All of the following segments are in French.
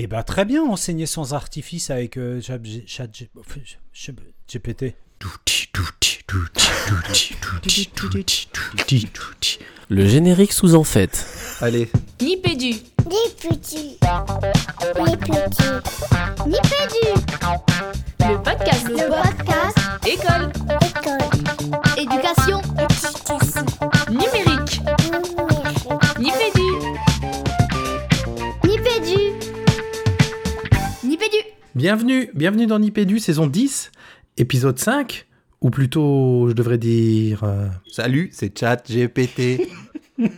Eh ben très bien, enseigner sans artifice avec euh, chat, chat- chat- GPT. Le générique sous en fait. Allez. Des petits. Les petits. Nipédu. Le podcast. Le podcast. École. École. Éducation. Éducation. Numérique. Numérique. Nipédu. Bienvenue, bienvenue dans Nipédu, saison 10, épisode 5, ou plutôt, je devrais dire... euh, Salut, c'est Chat GPT.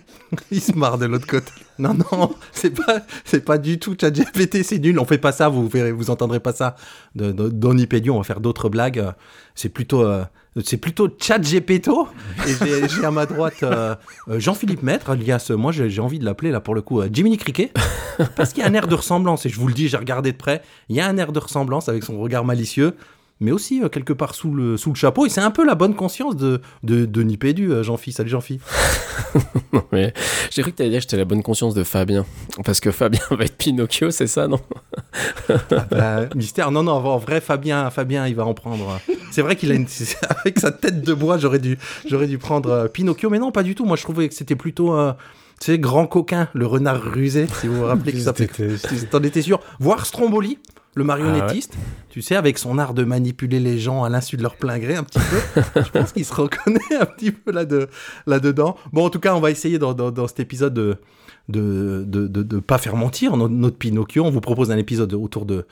Il se marre de l'autre côté. Non, non, c'est pas, c'est pas du tout Chat GPT, c'est nul. On fait pas ça, vous verrez, vous entendrez pas ça de, de- dans Nipédu. On va faire d'autres blagues. C'est plutôt, euh, c'est plutôt Chat GPTO. Et j'ai- à ma droite euh, euh, Jean-Philippe Maître, alias, euh, moi j'ai envie de l'appeler là pour le coup, Jiminy Cricket. Parce qu'il y a un air de ressemblance, et je vous le dis, j'ai regardé de près, il y a un air de ressemblance avec son regard malicieux, mais aussi euh, quelque part sous le, sous le chapeau, et c'est un peu la bonne conscience de, de, de Nipédu, euh, Jean-Phi. Salut Jean-Phi. Mais j'ai cru que t'allais dire que j'étais la bonne conscience de Fabien. Parce que Fabien va être Pinocchio, c'est ça, non? Bah, mystère, non, non, en vrai, Fabien, Fabien, il va en prendre. C'est vrai qu'il a une. Avec sa tête de bois, j'aurais dû, j'aurais dû prendre euh, Pinocchio, mais non, pas du tout. Moi, je trouvais que c'était plutôt. euh, tu sais, grand coquin, le renard rusé, si vous vous rappelez que ça fait. T'en étais sûr Voir Stromboli, le marionnettiste, tu sais, avec son art de manipuler les gens à l'insu de leur plein gré un petit peu. je pense qu'il se reconnaît un petit peu là de, là-dedans. Bon, en tout cas, on va essayer dans, dans, dans cet épisode de de, de, de, de pas faire mentir notre, notre Pinocchio. On vous propose un épisode autour de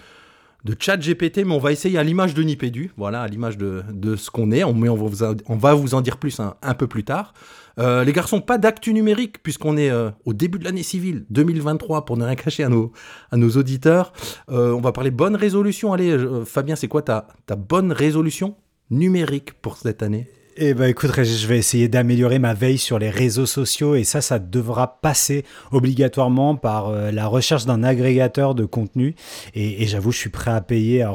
de chat GPT, mais on va essayer à l'image de Nipédu, voilà, à l'image de, de ce qu'on est. On, mais on, va vous, on va vous en dire plus un, peu plus tard. Euh, les garçons, pas d'actu numérique, puisqu'on est euh, au début de l'année civile 2023, pour ne rien cacher à nos, à nos auditeurs. Euh, on va parler bonne résolution. Allez, Fabien, c'est quoi ta, ta bonne résolution numérique pour cette année? Eh ben écoute, je vais essayer d'améliorer ma veille sur les réseaux sociaux et ça, ça devra passer obligatoirement par euh, la recherche d'un agrégateur de contenu. Et, j'avoue, je suis prêt à payer.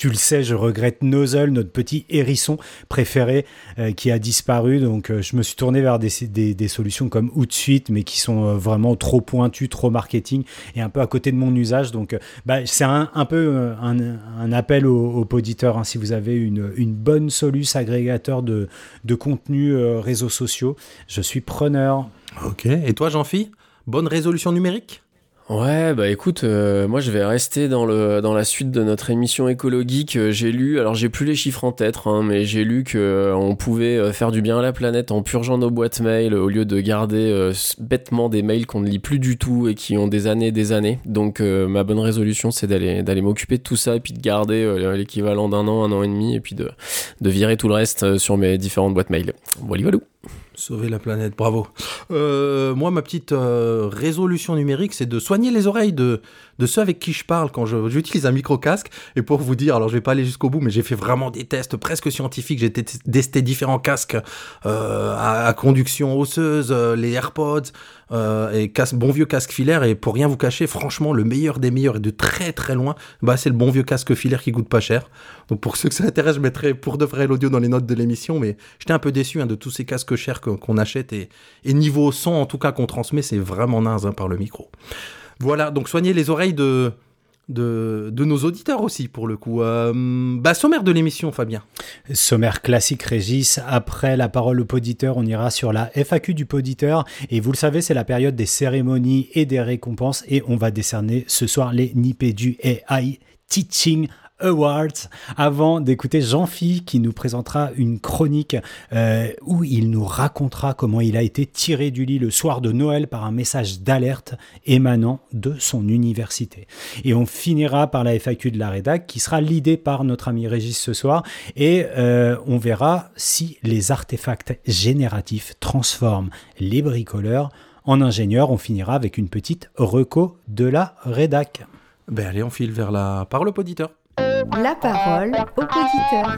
Tu- le sais, je regrette Nozzle, notre petit hérisson préféré euh, qui a disparu. Donc, euh, je me suis tourné vers des, solutions comme Outsuite, mais qui sont euh, vraiment trop pointues, trop marketing et un peu à côté de mon usage. Donc, bah, c'est un, peu un, appel aux, aux auditeurs. hein. si vous avez une, bonne soluce agrégateur de, de contenu réseaux sociaux, je suis preneur. Ok. Et toi, Jean-Phi Bonne résolution numérique? Ouais, bah écoute, euh, moi je vais rester dans, le, dans la suite de notre émission écologique. Euh, J'ai lu, alors j'ai plus les chiffres en tête, hein, mais j'ai lu que euh, on pouvait euh, faire du bien à la planète en purgeant nos boîtes mail au lieu de garder bêtement des mails qu'on ne lit plus du tout et qui ont des années et des années. Donc ma bonne résolution c'est d'aller d'aller m'occuper de tout ça et puis de garder l'équivalent d'un an, un an et demi et puis de, de virer tout le reste sur mes différentes boîtes mail. Voilà, voilà. Sauver la planète, bravo. Euh, moi, ma petite euh, résolution numérique, c'est de soigner les oreilles de, ceux avec qui je parle quand j'utilise un micro-casque. Et pour vous dire, alors je vais pas aller jusqu'au bout, mais j'ai fait vraiment des tests presque scientifiques. J'ai té- testé différents casques euh, à, à conduction osseuse, les AirPods, euh, et casque, bon vieux casque filaire. Et pour rien vous cacher, franchement, le meilleur des meilleurs et de très très loin, bah, c'est le bon vieux casque filaire qui coûte pas cher. Donc pour ceux que ça intéresse, je mettrai pour de vrai l'audio dans les notes de l'émission. Mais j'étais un peu déçu hein, de tous ces casques chers qu'on achète. Et, et niveau son, en tout cas, qu'on transmet, c'est vraiment naze hein, par le micro. Voilà, donc soignez les oreilles de, de, nos auditeurs aussi, pour le coup. Euh, bah, sommaire de l'émission, Fabien. Sommaire classique Régis, après la parole au poditeur, on ira sur la FAQ du poditeur et vous le savez, c'est la période des cérémonies et des récompenses et on va décerner ce soir les Nipédu AI Teaching Awards avant d'écouter Jean-Phi qui nous présentera une chronique euh, où il nous racontera comment il a été tiré du lit le soir de Noël par un message d'alerte émanant de son université. Et on finira par la FAQ de la rédac qui sera l'idée par notre ami Régis ce soir et euh, on verra si les artefacts génératifs transforment les bricoleurs en ingénieurs. On finira avec une petite reco de la rédac. Ben allez, on file vers la parole au poditeur. La parole au poditeur.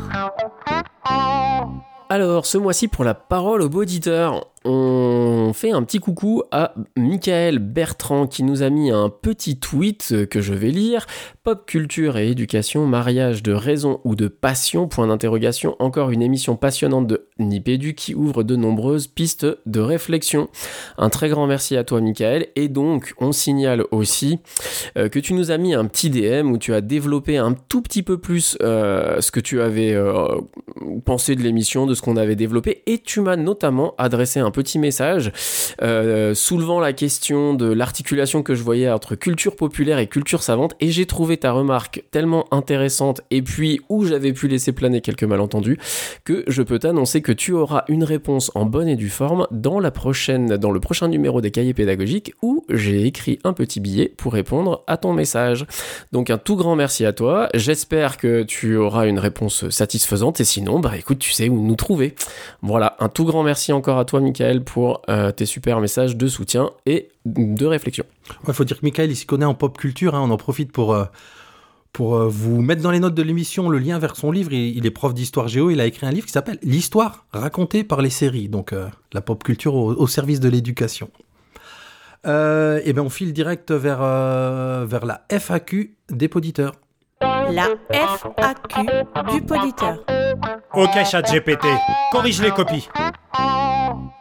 Alors, ce mois-ci, pour la parole aux auditeurs, on fait un petit coucou à Michael Bertrand qui nous a mis un petit tweet que je vais lire. Pop culture et éducation, mariage de raison ou de passion, point d'interrogation. Encore une émission passionnante de Nipédu qui ouvre de nombreuses pistes de réflexion. Un très grand merci à toi Michael. Et donc, on signale aussi euh, que tu nous as mis un petit DM où tu as développé un tout petit peu plus euh, ce que tu avais euh, pensé de l'émission, de ce qu'on avait développé. Et tu m'as notamment adressé un petit message euh, soulevant la question de l'articulation que je voyais entre culture populaire et culture savante. Et j'ai trouvé ta remarque tellement intéressante et puis où j'avais pu laisser planer quelques malentendus que je peux t'annoncer que tu auras une réponse en bonne et due forme dans la prochaine, dans le prochain numéro des cahiers pédagogiques où j'ai écrit un petit billet pour répondre à ton message. Donc un tout grand merci à toi. J'espère que tu auras une réponse satisfaisante et sinon, bah écoute, tu sais où nous trouver. Voilà, un tout grand merci encore à toi, Michael, pour euh, tes super messages de soutien et de réflexion. Ouais, faut dire que Michael, il s'y connaît en pop culture. hein. On en profite pour, euh, pour euh, vous mettre dans les notes de l'émission le lien vers son livre. Il, il est prof d'histoire géo. Il a écrit un livre qui s'appelle L'histoire racontée par les séries. Donc, euh, la pop culture au, au service de l'éducation. Euh, et ben, on file direct vers, euh, vers la FAQ des poditeurs. La FAQ du poditeur. Ok, chat GPT, corrige les copies.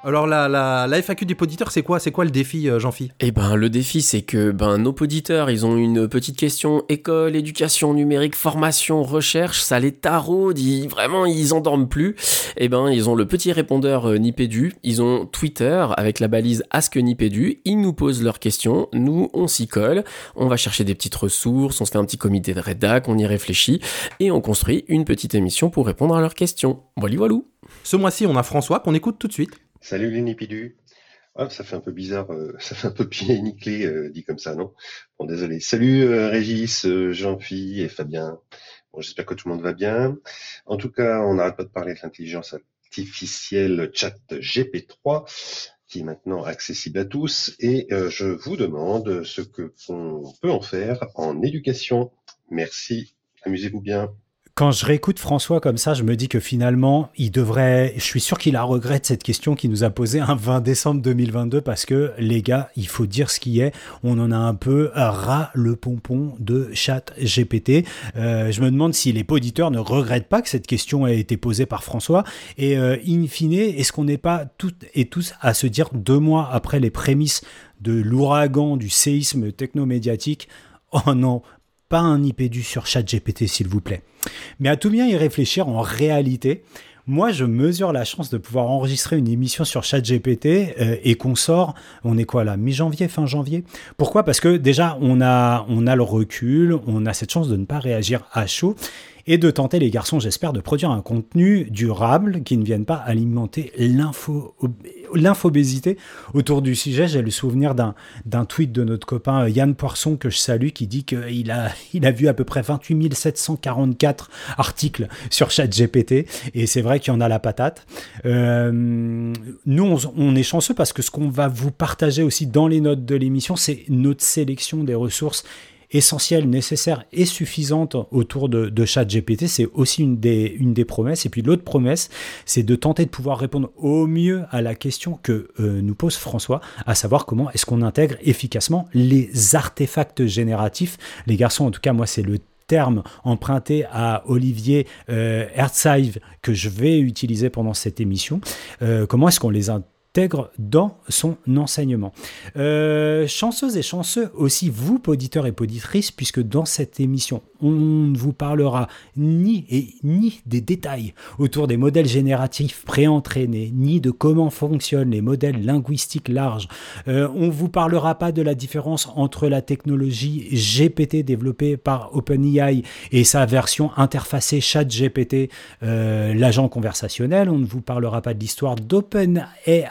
Alors, la, la, la FAQ des poditeurs, c'est quoi C'est quoi le défi, euh, Jean-Phi? Eh ben, le défi, c'est que ben, nos auditeurs, ils ont une petite question école, éducation numérique, formation, recherche, ça les taraude, vraiment, ils endorment plus. Eh ben, ils ont le petit répondeur euh, Nipédu, ils ont Twitter avec la balise Ask Nipédu, ils nous posent leurs questions, nous, on s'y colle, on va chercher des petites ressources, on se fait un petit comité de rédac, on y réfléchit, et on construit une petite émission pour répondre à leurs questions. Voilà, voilà. Ce mois-ci, on a François qu'on écoute tout de suite. Salut les Nipidus. Ah, ça fait un peu bizarre, euh, ça fait un peu pied nickelé euh, dit comme ça, non? Bon, désolé. Salut euh, Régis, euh, Jean-Phi et Fabien. J'espère que tout le monde va bien. En tout cas, on n'arrête pas de parler de l'intelligence artificielle chat GP3 qui est maintenant accessible à tous et euh, je vous demande ce que qu'on peut en faire en éducation. Merci. Amusez-vous bien. Quand je réécoute François comme ça, je me dis que finalement, il devrait. Je suis sûr qu'il a regret de cette question qu'il nous a posée un 20 décembre 2022 parce que, les gars, il faut dire ce qui est. On en a un peu ras le pompon de chat GPT. Euh, je me demande si les auditeurs ne regrettent pas que cette question ait été posée par François. Et euh, in fine, est-ce qu'on n'est pas toutes et tous à se dire deux mois après les prémices de l'ouragan, du séisme technomédiatique, oh non, pas un IPDU sur ChatGPT, s'il vous plaît. Mais à tout bien y réfléchir, en réalité, moi, je mesure la chance de pouvoir enregistrer une émission sur ChatGPT euh, et qu'on sort, on est quoi là, mi-janvier, fin janvier? Pourquoi? Parce que déjà, on a, on a le recul, on a cette chance de ne pas réagir à chaud et de tenter, les garçons, j'espère, de produire un contenu durable qui ne vienne pas alimenter l'info- l'infobésité autour du sujet. J'ai le souvenir d'un, tweet de notre copain euh, Yann Poisson que je salue qui dit qu'il a, il a vu à peu près 28 744 articles sur ChatGPT et c'est vrai qu'il y en a la patate. Euh, nous, on est chanceux parce que ce qu'on va vous partager aussi dans les notes de l'émission, c'est notre sélection des ressources essentielle, nécessaire et suffisante autour de, de ChatGPT. C'est aussi une des, promesses. Et puis l'autre promesse, c'est de tenter de pouvoir répondre au mieux à la question que euh, nous pose François, à savoir comment est-ce qu'on intègre efficacement les artefacts génératifs. Les garçons, en tout cas, moi, c'est le terme emprunté à Olivier euh, que je vais utiliser pendant cette émission. Euh, comment est-ce qu'on les intègre dans son enseignement. Euh, chanceuse et chanceux aussi vous, auditeurs et auditrices, puisque dans cette émission, on ne vous parlera ni et ni des détails autour des modèles génératifs préentraînés, ni de comment fonctionnent les modèles linguistiques larges. Euh, on ne vous parlera pas de la différence entre la technologie GPT développée par OpenAI et sa version interfacée ChatGPT, euh, l'agent conversationnel. On ne vous parlera pas de l'histoire d'OpenAI,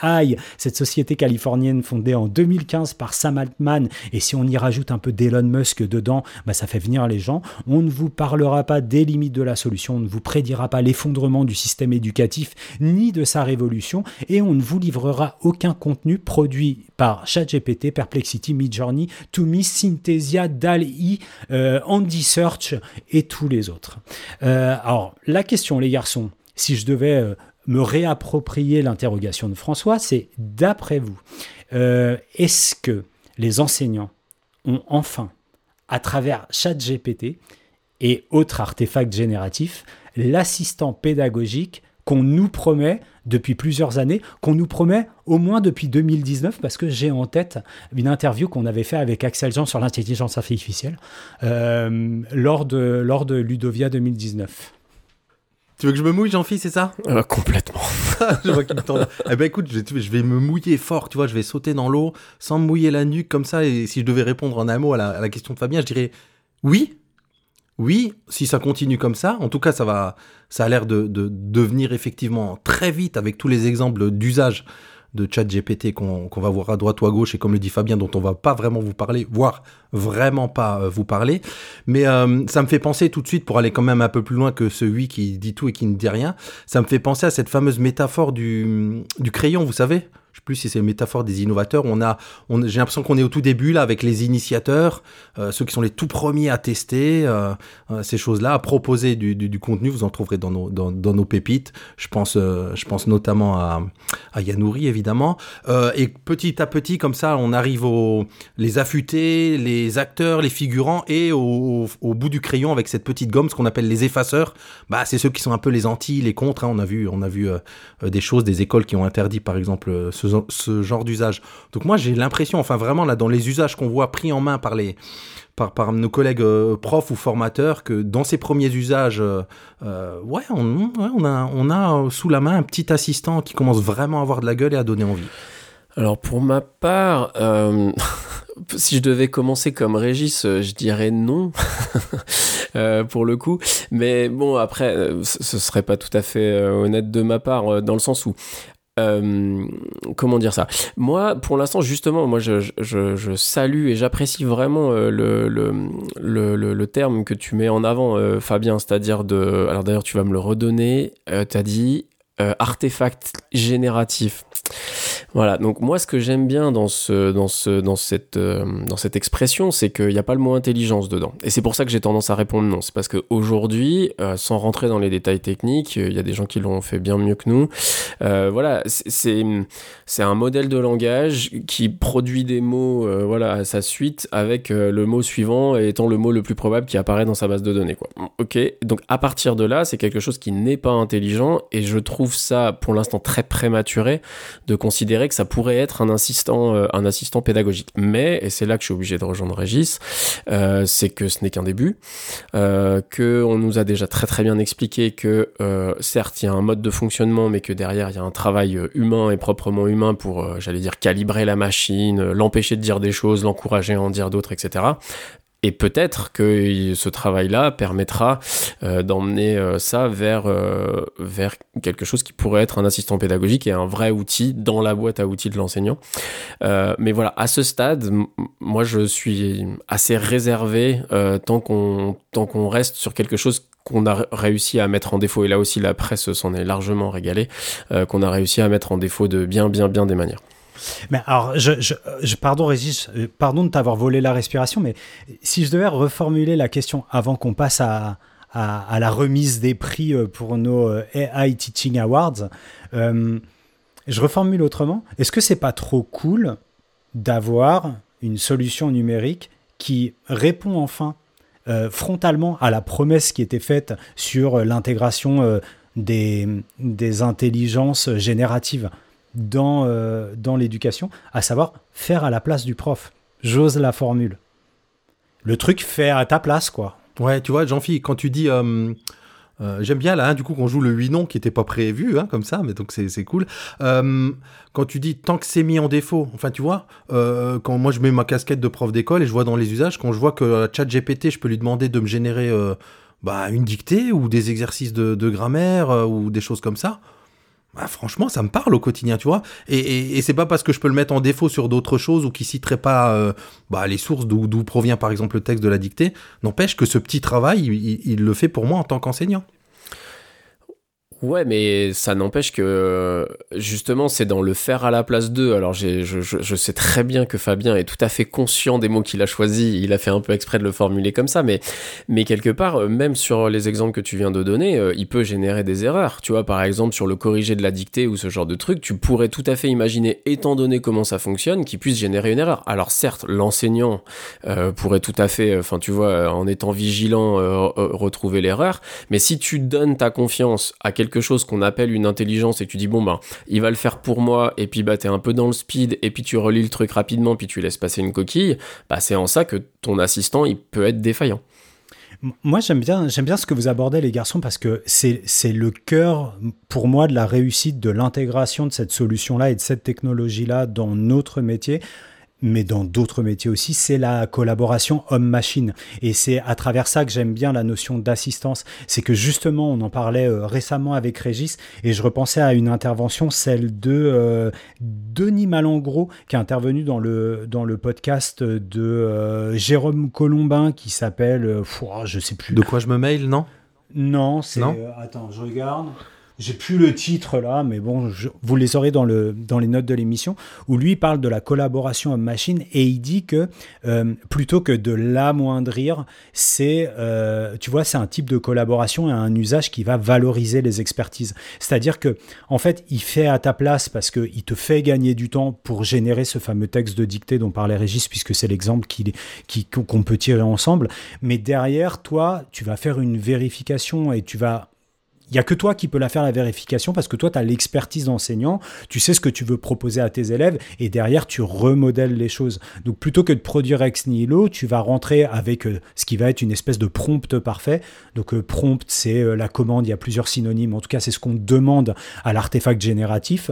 cette société californienne fondée en 2015 par Sam Altman. Et si on y rajoute un peu d'Elon Musk dedans, bah, ça fait venir les gens. On ne vous parlera pas des limites de la solution, on ne vous prédira pas l'effondrement du système éducatif ni de sa révolution, et on ne vous livrera aucun contenu produit par ChatGPT, Perplexity, Midjourney, Toomi, Synthesia, DAL-E, euh, Andy Search et tous les autres. Euh, alors, la question, les garçons, si je devais... euh, me réapproprier l'interrogation de François, c'est d'après vous, euh, est-ce que les enseignants ont enfin, à travers ChatGPT et autres artefacts génératifs, l'assistant pédagogique qu'on nous promet depuis plusieurs années, qu'on nous promet au moins depuis 2019, parce que j'ai en tête une interview qu'on avait fait avec Axel Jean sur l'intelligence artificielle euh, lors, de, lors de Ludovia 2019. Tu veux que je me mouille, Jean-Philippe, c'est ça? Euh, complètement. Je vois qu'il me tend- Eh ben écoute, je vais, je vais me mouiller fort, tu vois, je vais sauter dans l'eau sans me mouiller la nuque comme ça. Et si je devais répondre en un mot à la, à la question de Fabien, je dirais oui. Oui, si ça continue comme ça, en tout cas, ça va, ça a l'air de, de devenir effectivement très vite avec tous les exemples d'usage de chat GPT qu'on va voir à droite ou à gauche et comme le dit Fabien, dont on va pas vraiment vous parler, voire vraiment pas euh, vous parler. Mais euh, ça me fait penser tout de suite, pour aller quand même un peu plus loin que ce oui qui dit tout et qui ne dit rien, ça me fait penser à cette fameuse métaphore du crayon, vous savez? Je sais plus si c'est une métaphore des innovateurs. On a, j'ai l'impression qu'on est au tout début là avec les initiateurs, euh, ceux qui sont les tout premiers à tester euh, euh, ces choses-là, à proposer du, contenu. Vous en trouverez dans nos, dans, nos pépites. Je pense, je pense notamment à, à Yanouri évidemment. Et petit à petit, comme ça, on arrive aux les affûtés, les acteurs, les figurants et au, bout du crayon avec cette petite gomme, ce qu'on appelle les effaceurs. Bah, c'est ceux qui sont un peu les anti, les contre. Hein. On a vu, on a vu des choses, des écoles qui ont interdit par exemple ce, genre d'usage. Donc moi j'ai l'impression, enfin vraiment là dans les usages qu'on voit pris en main par les par, nos collègues euh, profs ou formateurs, que dans ces premiers usages, euh, euh, ouais, on, a on a sous la main un petit assistant qui commence vraiment à avoir de la gueule et à donner envie. Alors pour ma part, si je devais commencer comme Régis, je dirais non pour le coup. Mais bon, après, ce serait pas tout à fait honnête de ma part dans le sens où. Euh, comment dire ça? Moi, pour l'instant, justement, moi, je, salue et j'apprécie vraiment euh, le, terme que tu mets en avant, euh, Fabien, c'est-à-dire de. Alors d'ailleurs, tu vas me le redonner. Euh, T'as dit euh, artefact génératif. Voilà, donc moi ce que j'aime bien dans, ce, dans, ce, dans, cette, euh, dans cette expression, c'est qu'il n'y a pas le mot intelligence dedans. Et c'est pour ça que j'ai tendance à répondre non. C'est parce qu'aujourd'hui, euh, sans rentrer dans les détails techniques, euh, il y a des gens qui l'ont fait bien mieux que nous. Voilà, c'est- un modèle de langage qui produit des mots voilà, à sa suite avec le mot suivant étant le mot le plus probable qui apparaît dans sa base de données. Quoi. Ok, donc à partir de là, c'est quelque chose qui n'est pas intelligent et je trouve ça pour l'instant très prématuré de considérer que ça pourrait être un assistant, euh, un assistant pédagogique. Mais, et c'est là que je suis obligé de rejoindre Régis, euh, c'est que ce n'est qu'un début, euh, on nous a déjà très très bien expliqué que certes il y a un mode de fonctionnement, mais que derrière il y a un travail humain et proprement humain pour, j'allais dire, calibrer la machine, l'empêcher de dire des choses, l'encourager à en dire d'autres, etc. Et peut-être que ce travail-là permettra euh, d'emmener euh, ça vers, euh, vers quelque chose qui pourrait être un assistant pédagogique et un vrai outil dans la boîte à outils de l'enseignant. Mais voilà, à ce stade, moi je suis assez réservé tant qu'on reste sur quelque chose qu'on a réussi à mettre en défaut, et là aussi la presse s'en est largement régalée, qu'on a réussi à mettre en défaut de bien, bien, bien des manières. Mais alors, pardon Régis, euh, pardon de t'avoir volé la respiration, mais si je devais reformuler la question avant qu'on passe à, la remise des prix euh, pour nos euh, AI Teaching Awards, je reformule autrement. Est-ce que c'est pas trop cool d'avoir une solution numérique qui répond enfin frontalement à la promesse qui était faite sur l'intégration des intelligences génératives? Dans, euh, dans l'éducation, à savoir faire à la place du prof. J'ose la formule. Le truc fait à ta place, quoi. Ouais, tu vois, Jean-Philippe, quand tu dis. euh, euh, J'aime bien là, hein, du coup, qu'on joue le 8 non qui n'était pas prévu, hein, comme ça, mais donc c'est cool. Quand tu dis tant que c'est mis en défaut, enfin, tu vois, quand moi je mets ma casquette de prof d'école et je vois dans les usages, quand je vois que ChatGPT, je peux lui demander de me générer bah, une dictée ou des exercices de, grammaire ou des choses comme ça. Bah, franchement, ça me parle au quotidien, tu vois. Et, et, et c'est pas parce que je peux le mettre en défaut sur d'autres choses ou qui citerait pas euh, bah, les sources d'où provient par exemple le texte de la dictée. N'empêche que ce petit travail, il, il- il le fait pour moi en tant qu'enseignant. Ouais, mais ça n'empêche que justement, c'est dans le faire à la place d'eux. Alors, je, sais très bien que Fabien est tout à fait conscient des mots qu'il a choisis. Il a fait un peu exprès de le formuler comme ça, mais, mais quelque part, euh, même sur les exemples que tu viens de donner, euh, il peut générer des erreurs. Tu vois, par exemple, sur le corrigé de la dictée ou ce genre de truc, tu pourrais tout à fait imaginer, étant donné comment ça fonctionne, qu'il puisse générer une erreur. Alors, certes, l'enseignant euh, pourrait tout à fait, enfin, tu vois, en étant vigilant, retrouver l'erreur. Mais si tu donnes ta confiance à quelqu'un quelque chose qu'on appelle une intelligence et tu dis bon ben il va le faire pour moi et puis bah t'es un peu dans le speed et puis tu relis le truc rapidement puis tu laisses passer une coquille, bah c'est en ça que ton assistant il peut être défaillant. Moi, j'aime bien, bien ce que vous abordez, les garçons, parce que c'est, c'est le cœur, pour moi, de la réussite de l'intégration de cette solution-là et de cette technologie-là dans notre métier mais dans d'autres métiers aussi, c'est la collaboration homme-machine. Et c'est à travers ça que j'aime bien la notion d'assistance. C'est que justement, on en parlait euh, récemment avec Régis, et je repensais à une intervention, celle de euh, Denis Malangro, qui est intervenu dans le, dans le podcast de euh, Jérôme Colombin, qui s'appelle, oh, je sais plus. De quoi je me mail, non? Non, c'est... attends, je regarde j'ai plus le titre là, mais bon, vous les aurez dans, le, dans les notes de l'émission, où lui parle de la collaboration homme-machine et il dit que euh, plutôt que de l'amoindrir, c'est, euh, tu vois, c'est un type de collaboration et un usage qui va valoriser les expertises. C'est-à-dire que, en fait, il fait à ta place parce qu'il te fait gagner du temps pour générer ce fameux texte de dictée dont parlait Régis, puisque c'est l'exemple qui, qu'on peut tirer ensemble. Mais derrière, toi, tu vas faire une vérification et tu vas il n'y a que toi qui peux la faire la vérification parce que toi, tu as l'expertise d'enseignant, tu sais ce que tu veux proposer à tes élèves et derrière, tu remodèles les choses. Donc plutôt que de produire ex nihilo, tu vas rentrer avec euh, ce qui va être une espèce de prompt parfait. Donc euh, prompt, c'est euh, la commande, il y a plusieurs synonymes. En tout cas, c'est ce qu'on demande à l'artefact génératif.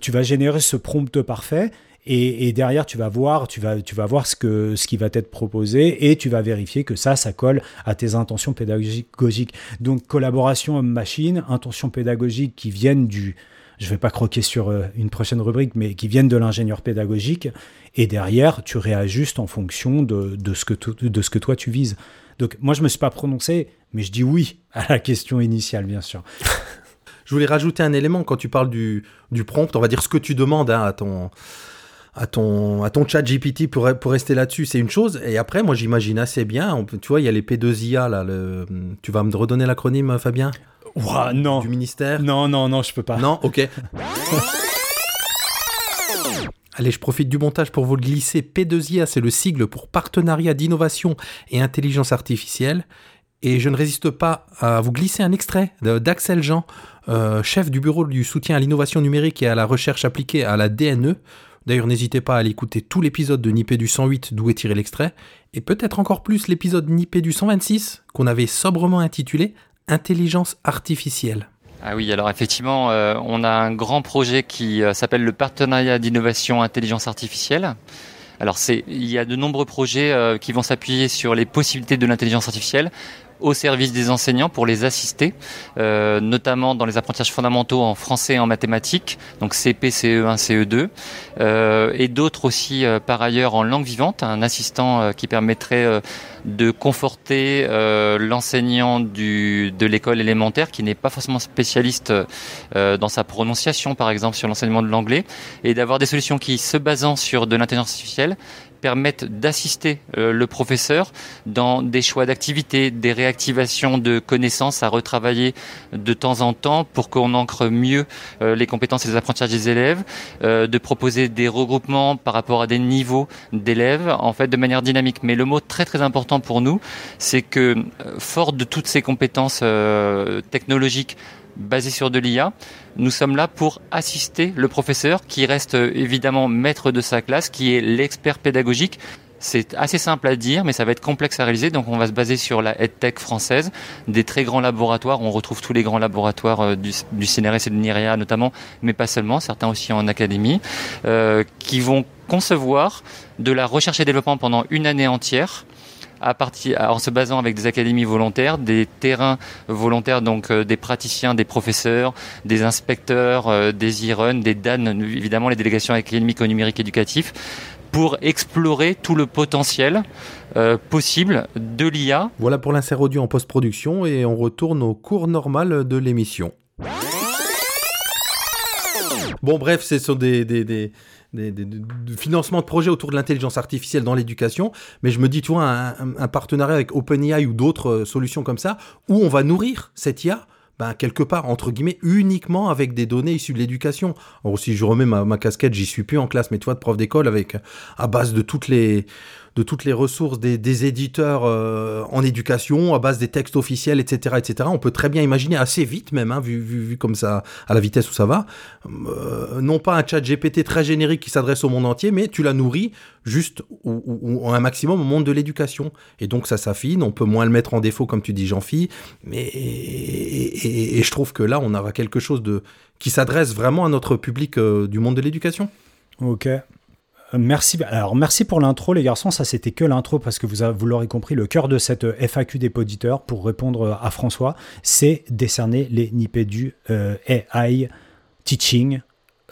tu vas générer ce prompt parfait et, derrière, tu vas voir, tu vas, tu vas voir ce, que, ce qui va être proposé et tu vas vérifier que ça, ça colle à tes intentions pédagogiques. Donc, collaboration homme-machine, intentions pédagogiques qui viennent du, je ne vais pas croquer sur euh, une prochaine rubrique, mais qui viennent de l'ingénieur pédagogique. Et derrière, tu réajustes en fonction de, de, ce que de ce que toi tu vises. Donc, moi, je ne me suis pas prononcé, mais je dis oui à la question initiale, bien sûr. je voulais rajouter un élément quand tu parles du, du prompt, on va dire ce que tu demandes hein, à ton à ton, à ton chat GPT pour, pour rester là-dessus, c'est une chose. Et après, moi, j'imagine assez bien, tu vois, il y a les P2IA, là, le, tu vas me redonner l'acronyme, Fabien? Ouah, non. Du ministère? Non, non, non, je peux pas. Non, ok. Allez, je profite du montage pour vous le glisser. P2IA, c'est le sigle pour Partenariat d'innovation et intelligence artificielle. Et je ne résiste pas à vous glisser un extrait d'Axel Jean, euh, chef du bureau du soutien à l'innovation numérique et à la recherche appliquée à la DNE, D'ailleurs, n'hésitez pas à aller écouter tout l'épisode de Nippé du 108 d'où est tiré l'extrait, et peut-être encore plus l'épisode Nippé du 126 qu'on avait sobrement intitulé Intelligence artificielle. Ah oui, alors effectivement, euh, on a un grand projet qui euh, s'appelle le Partenariat d'innovation intelligence artificielle. Alors il y a de nombreux projets euh, qui vont s'appuyer sur les possibilités de l'intelligence artificielle, au service des enseignants pour les assister, euh, notamment dans les apprentissages fondamentaux en français et en mathématiques, donc CP, CE1, CE2, euh, et d'autres aussi euh, par ailleurs en langue vivante, un assistant euh, qui permettrait de conforter l'enseignant de l'école élémentaire qui n'est pas forcément spécialiste dans sa prononciation, par exemple sur l'enseignement de l'anglais, et d'avoir des solutions qui, se basant sur de l'intelligence artificielle, permettent d'assister euh, le professeur dans des choix d'activités, des réactivations de connaissances à retravailler de temps en temps pour qu'on ancre mieux euh, les compétences et les apprentissages des élèves, euh, de proposer des regroupements par rapport à des niveaux d'élèves, en fait de manière dynamique. Mais le mot très très important pour nous, c'est que fort de toutes ces compétences technologiques basées sur de l'IA, nous sommes là pour assister le professeur qui reste euh, évidemment maître de sa classe, qui est l'expert pédagogique. C'est assez simple à dire, mais ça va être complexe à réaliser. Donc, on va se baser sur la EdTech française, des très grands laboratoires. On retrouve tous les grands laboratoires euh, du, du CNRS et de NIREA notamment, mais pas seulement, certains aussi en académie, euh, qui vont concevoir de la recherche et développement pendant une année entière à en se basant avec des académies volontaires, des terrains volontaires, donc euh, des praticiens, des professeurs, des inspecteurs, euh, des IRUN, des DAN, évidemment les délégations académiques au numérique éducatif, pour explorer tout le potentiel euh, possible de l'IA. Voilà pour l'insert audio en post-production et on retourne au cours normal de l'émission. Bon, bref, ce sont des, des, des, des financements de projets autour de l'intelligence artificielle dans l'éducation. Mais je me dis, tu un partenariat avec OpenAI ou d'autres euh, solutions comme ça, où on va nourrir cette IA. Ben, quelque part, entre guillemets, uniquement avec des données issues de l'éducation. Alors, si je remets ma, ma casquette, j'y suis plus en classe, mais tu vois, de prof d'école, avec, à base de toutes les, de toutes les ressources des, éditeurs euh, en éducation, à base des textes officiels, etc., etc. On peut très bien imaginer assez vite même, hein, vu, vu, vu comme ça, à la vitesse où ça va, euh, non pas un chat GPT très générique qui s'adresse au monde entier, mais tu la nourris juste ou, un maximum au monde de l'éducation. Et donc ça s'affine, on peut moins le mettre en défaut comme tu dis Jean-Phi, mais et je trouve que là on aura quelque chose de qui s'adresse vraiment à notre public euh, du monde de l'éducation. Ok. Merci. Alors, merci pour l'intro, les garçons. Ça, c'était que l'intro parce que vous, l'aurez compris, le cœur de cette euh, FAQ des poditeurs, pour répondre euh, à François, c'est décerner les Nipédu euh, AI Teaching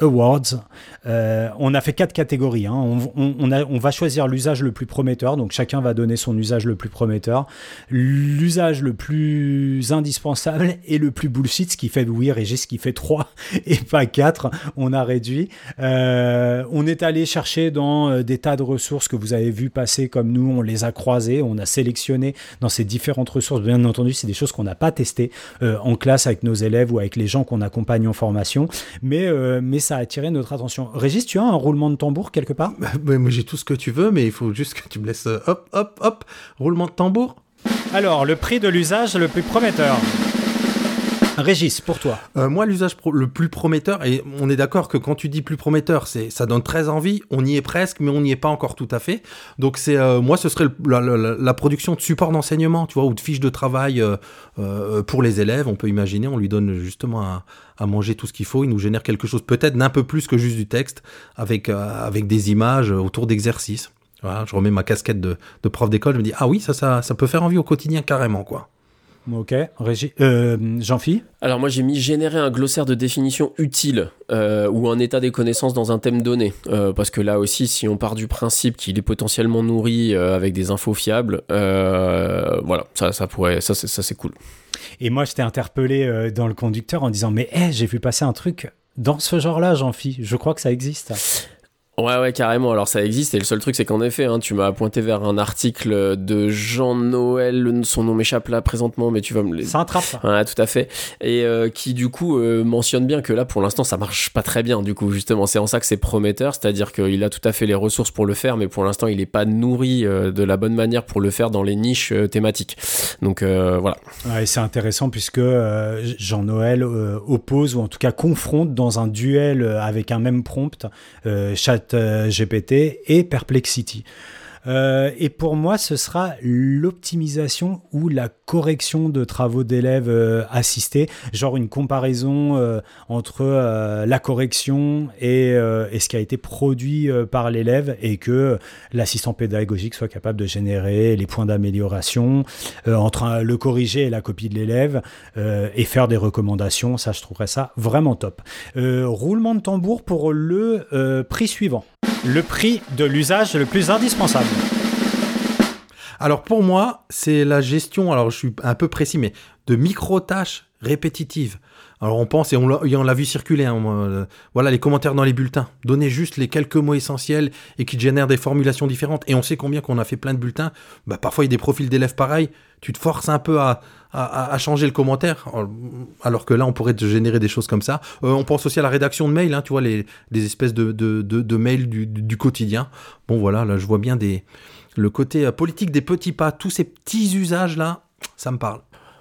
Awards. Euh, on a fait quatre catégories. hein. On, va choisir l'usage le plus prometteur. Donc, chacun va donner son usage le plus prometteur, l'usage le plus indispensable et le plus bullshit, ce qui fait, oui, Régis, ce qui fait 3 et pas 4. On a réduit. Euh, on est allé chercher dans euh, des tas de ressources que vous avez vu passer comme nous, on les a croisées, on a sélectionné dans ces différentes ressources. Bien entendu, c'est des choses qu'on n'a pas testées en classe avec nos élèves ou avec les gens qu'on accompagne en formation, mais, mais ça a attiré notre attention. Régis, tu as un roulement de tambour quelque part? Ouais, moi j'ai tout ce que tu veux, mais il faut juste que tu me laisses euh, hop, hop, hop, roulement de tambour. Alors, le prix de l'usage le plus prometteur. Régis, pour toi. Euh, moi, l'usage le plus prometteur, et on est d'accord que quand tu dis plus prometteur, c'est ça donne très envie. On y est presque, mais on n'y est pas encore tout à fait. Donc c'est euh, moi, ce serait le- la, la- la production de support d'enseignement, tu vois, ou de fiches de travail euh, pour les élèves. On peut imaginer, on lui donne justement à, à manger tout ce qu'il faut. Il nous génère quelque chose peut-être d'un peu plus que juste du texte, avec euh, avec des images autour d'exercices. Je remets ma casquette de, de prof d'école, je me dis ah oui, ça, ça, ça peut faire envie au quotidien carrément quoi. Ok, euh, Jean-Phi. Alors moi j'ai mis générer un glossaire de définition utile euh, ou un état des connaissances dans un thème donné Euh, parce que là aussi si on part du principe qu'il est potentiellement nourri euh, avec des infos fiables voilà ça ça pourrait ça c'est ça c'est cool Et moi, je t'ai interpellé dans le conducteur en disant Mais hé, j'ai vu passer un truc dans ce genre-là, Jean-Phi. Je crois que ça existe. Ouais, ouais, carrément. Alors ça existe et le seul truc c'est qu'en effet, hein, tu m'as pointé vers un article de Jean-Noël, son nom m'échappe là présentement, mais tu vas me les... Ça attrape. Ouais, tout à fait. Et euh, qui du coup euh, mentionne bien que là pour l'instant ça marche pas très bien. Du coup justement c'est en ça que c'est prometteur, c'est-à-dire qu'il a tout à fait les ressources pour le faire, mais pour l'instant il n'est pas nourri euh, de la bonne manière pour le faire dans les niches euh, thématiques. Donc euh, voilà. Ouais, c'est intéressant puisque Jean-Noël oppose ou en tout cas confronte dans un duel avec un même prompt chat euh, GPT et Perplexity. Euh, et pour moi, ce sera l'optimisation ou la correction de travaux d'élèves euh, assistés, genre une comparaison euh, entre la correction et, ce qui a été produit par l'élève et que l'assistant pédagogique soit capable de générer les points d'amélioration entre le corriger et la copie de l'élève et faire des recommandations. Ça, je trouverais ça vraiment top. Roulement de tambour pour le prix suivant. Le prix de l'usage le plus indispensable. Alors pour moi, c'est la gestion, alors je suis un peu précis, mais de micro-tâches répétitives. Alors on pense, et on l'a vu circuler, hein, euh, voilà les commentaires dans les bulletins. Donnez juste les quelques mots essentiels et qui génèrent des formulations différentes. Et on sait combien qu'on a fait plein de bulletins. Bah, parfois il y a des profils d'élèves pareils. Tu te forces un peu à, changer le commentaire, alors que là on pourrait te générer des choses comme ça. Euh, on pense aussi à la rédaction de mails, hein, tu vois, les, espèces de, mails du, quotidien. Bon voilà, là je vois bien le côté euh, politique des petits pas, tous ces petits usages là, ça me parle.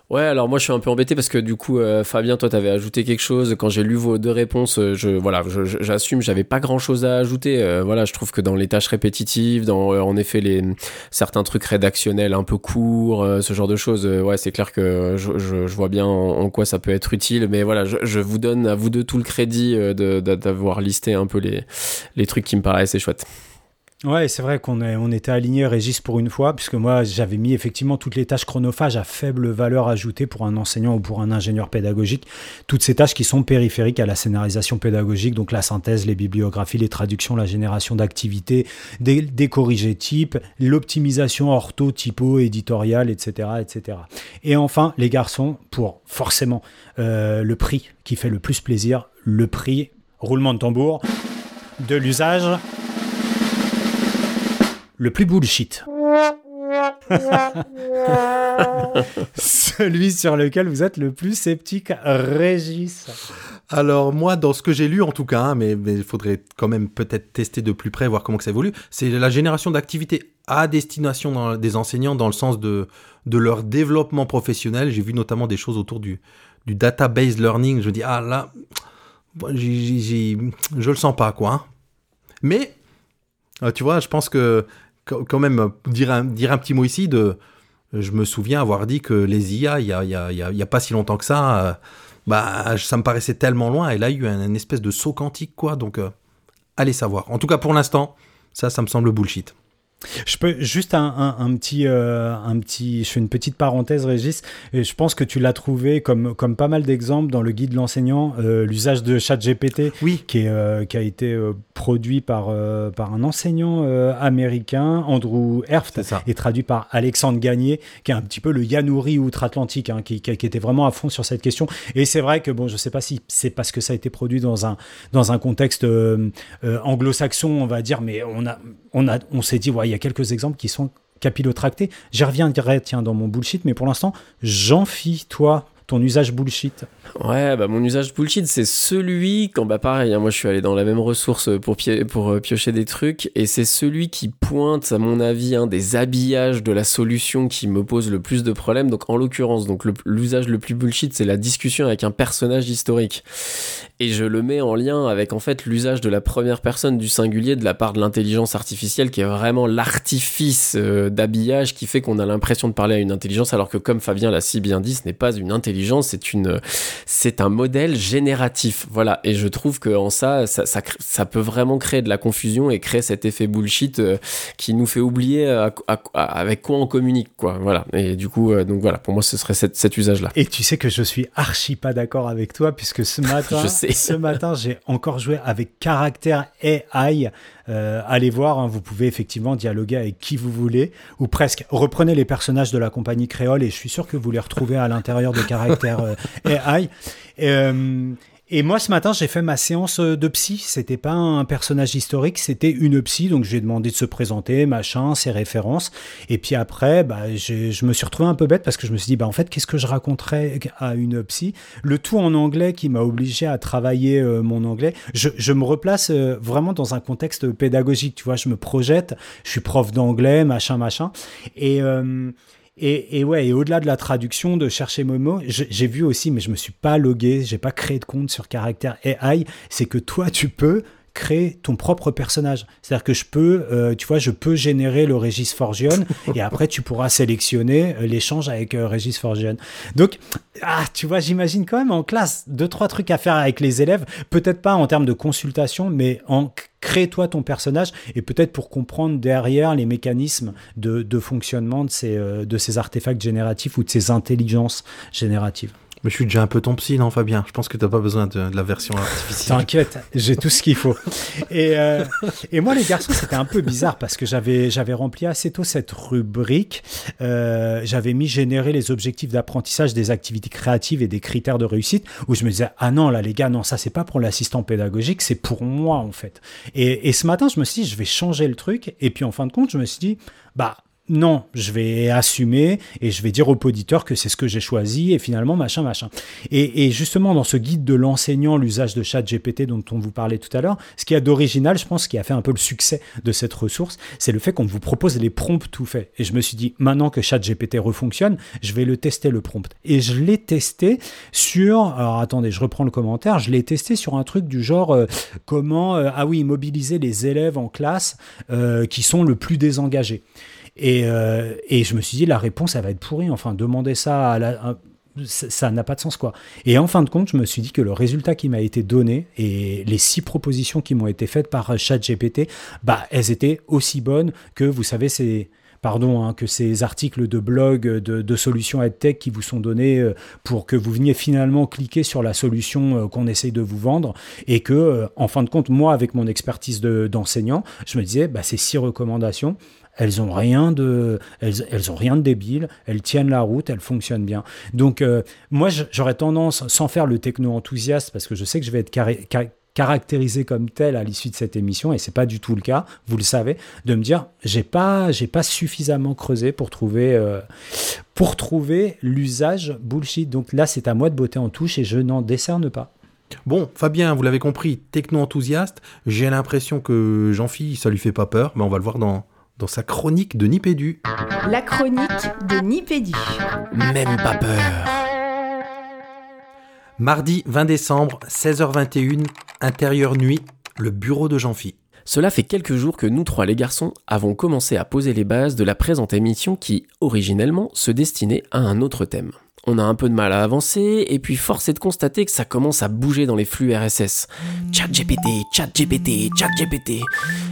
Ouais, alors moi je suis un peu embêté parce que du coup, euh, Fabien, toi t'avais ajouté quelque chose. Quand j'ai lu vos deux réponses, euh, je voilà, j'assume, j'avais pas grand chose à ajouter. Euh, voilà, je trouve que dans les tâches répétitives, dans euh, en effet les certains trucs rédactionnels un peu courts, euh, ce genre de choses, euh, ouais, c'est clair que je, je, je vois bien en, quoi ça peut être utile. Mais voilà, je, je vous donne à vous deux tout le crédit d'avoir listé un peu les les trucs qui me paraissaient chouettes. Ouais, c'est vrai qu'on on était aligné Régis pour une fois, puisque moi j'avais mis effectivement toutes les tâches chronophages à faible valeur ajoutée pour un enseignant ou pour un ingénieur pédagogique. Toutes ces tâches qui sont périphériques à la scénarisation pédagogique, donc la synthèse, les bibliographies, les traductions, la génération d'activités, des, des corrigés types, l'optimisation ortho, typo, éditorial, etc., etc. Et enfin, les garçons, pour forcément euh, le prix qui fait le plus plaisir, le prix roulement de tambour, de l'usage le plus bullshit. Celui sur lequel vous êtes le plus sceptique, Régis. Alors moi, dans ce que j'ai lu en tout cas, hein, mais il faudrait quand même peut-être tester de plus près, voir comment que ça évolue, c'est la génération d'activités à destination dans- des enseignants dans le sens de, de leur développement professionnel. J'ai vu notamment des choses autour du, du database learning. Je me dis, ah là, j'y- j'y- je le sens pas, quoi. hein. Mais, euh, tu vois, je pense que quand même, dire un, petit mot ici de... Je me souviens avoir dit que les IA, il y a, pas si longtemps que ça, euh, bah, ça me paraissait tellement loin. Et là, il y a eu un, un espèce de saut quantique, quoi. Donc, euh, allez savoir. En tout cas, pour l'instant, ça, ça me semble bullshit. Je peux juste un, un- un petit, euh, un petit, je fais une petite parenthèse, Régis. Et je pense que tu l'as trouvé comme, comme pas mal d'exemples dans le guide de l'enseignant, euh, l'usage de ChatGPT, Oui. qui, est, euh, qui a été produit par, par un enseignant américain, Andrew Herft, et traduit par Alexandre Gagné, qui est un petit peu le Yanouri outre-Atlantique, hein, qui, qui- qui était vraiment à fond sur cette question. Et c'est vrai que, bon, je sais pas si c'est parce que ça a été produit dans un, dans un contexte anglo-saxon, on va dire, mais on, a, on, a, on s'est dit, ouais, il y a quelques exemples qui sont capillotractés. J'y reviendrai, tiens, dans mon bullshit, mais pour l'instant, Jean-Phi, toi, ton usage bullshit. Ouais, bah mon usage bullshit, c'est celui quand bah pareil, hein, moi je suis allé dans la même ressource pour euh, piocher des trucs et c'est celui qui pointe à mon avis des habillages de la solution qui me pose le plus de problèmes. Donc en l'occurrence, donc l'usage le plus bullshit, c'est la discussion avec un personnage historique. Et je le mets en lien avec en fait l'usage de la première personne du singulier de la part de l'intelligence artificielle qui est vraiment l'artifice euh, d'habillage qui fait qu'on a l'impression de parler à une intelligence alors que comme Fabien l'a si bien dit, ce n'est pas une intelligence, c'est une c'est un modèle génératif. Voilà. Et je trouve que en ça, ça, ça, peut vraiment créer de la confusion et créer cet effet bullshit euh, qui nous fait oublier à- à- à- avec quoi on communique, quoi. Voilà. Et du coup, euh, donc voilà, pour moi, ce serait cet, cet usage-là. Et tu sais que je suis archi pas d'accord avec toi, puisque ce matin, ce matin, j'ai encore joué avec caractère AI. Euh, allez voir, hein, vous pouvez effectivement dialoguer avec qui vous voulez, ou presque. Reprenez les personnages de la compagnie créole et je suis sûr que vous les retrouvez à l'intérieur de caractère euh, AI. Et moi, ce matin, j'ai fait ma séance euh, de psy. C'était pas un personnage historique, c'était une psy. Donc, j'ai demandé de se présenter, machin, ses références. Et puis après, bah, je me suis retrouvé un peu bête parce que je me suis dit, bah, en fait, qu'est-ce que je raconterais à une psy? Le tout en anglais qui m'a obligé à travailler euh, mon anglais. Je, je me replace euh, vraiment dans un contexte pédagogique. Tu vois, je me projette. Je suis prof d'anglais, machin, machin. Et. euh, et, et ouais, et au-delà de la traduction, de chercher je- j'ai vu aussi, mais je me suis pas logué, j'ai pas créé de compte sur caractère AI, c'est que toi, tu peux créer ton propre personnage. C'est-à-dire que je peux, euh, tu vois, je peux générer le Régis Forgione et après tu pourras sélectionner euh, l'échange avec euh, Régis Forgione. Donc, ah, tu vois, j'imagine quand même en classe deux, trois trucs à faire avec les élèves, peut-être pas en termes de consultation, mais en crée-toi ton personnage et peut-être pour comprendre derrière les mécanismes de, de fonctionnement de ces, euh, de ces artefacts génératifs ou de ces intelligences génératives. Je suis déjà un peu ton psy, non, Fabien? Je pense que t'as pas besoin de, la version artificielle. T'inquiète, j'ai tout ce qu'il faut. Et, euh, et moi, les garçons, c'était un peu bizarre parce que j'avais, j'avais rempli assez tôt cette rubrique. Euh, j'avais mis générer les objectifs d'apprentissage des activités créatives et des critères de réussite où je me disais, ah non, là, les gars, non, ça, c'est pas pour l'assistant pédagogique, c'est pour moi, en fait. Et, et ce matin, je me suis dit, je vais changer le truc. Et puis, en fin de compte, je me suis dit, bah, non, je vais assumer et je vais dire au poditeur que c'est ce que j'ai choisi et finalement machin machin. Et, justement dans ce guide de l'enseignant, l'usage de chat GPT dont on vous parlait tout à l'heure, ce qui y a d'original, je pense, qui a fait un peu le succès de cette ressource, c'est le fait qu'on vous propose les prompts tout faits. Et je me suis dit, maintenant que chat GPT refonctionne, je vais le tester le prompt. Et je l'ai testé sur, alors attendez, je reprends le commentaire, je l'ai testé sur un truc du genre, euh, comment, euh, ah oui, mobiliser les élèves en classe euh, qui sont le plus désengagés. Et, euh, et je me suis dit, la réponse, elle va être pourrie. Enfin, demander ça ça n'a pas de sens, quoi. Et en fin de compte, je me suis dit que le résultat qui m'a été donné et les six propositions qui m'ont été faites par ChatGPT, bah, elles étaient aussi bonnes que, vous savez, ces. Pardon, hein, que ces articles de blog de, de solutions EdTech qui vous sont donnés euh, pour que vous veniez finalement cliquer sur la solution euh, qu'on essaye de vous vendre et que, en fin de compte, moi, avec mon expertise de- d'enseignant, je me disais, bah, ces six recommandations, elles ont rien de elles, elles ont rien de débile elles tiennent la route elles fonctionnent bien donc euh, moi j'aurais tendance sans faire le techno enthousiaste parce que je sais que je vais être caractérisé comme tel à l'issue de cette émission, et c'est pas du tout le cas, vous le savez, de me dire j'ai pas, j'ai pas suffisamment creusé pour trouver, euh, pour trouver l'usage bullshit. Donc là, c'est à moi de botter en touche et je n'en décerne pas. Bon, Fabien, vous l'avez compris, techno-enthousiaste. J'ai l'impression que Jean-Phi, ça lui fait pas peur, mais on va le voir dans, dans sa chronique de Nipédu. La chronique de Nipédu. Même pas peur. Mardi 20 décembre, 16h21, intérieur nuit, le bureau de Jean-Phi. Cela fait quelques jours que nous trois les garçons avons commencé à poser les bases de la présente émission qui, originellement, se destinait à un autre thème. On a un peu de mal à avancer, et puis force est de constater que ça commence à bouger dans les flux RSS. Chat GPT, chat GPT, chat GPT.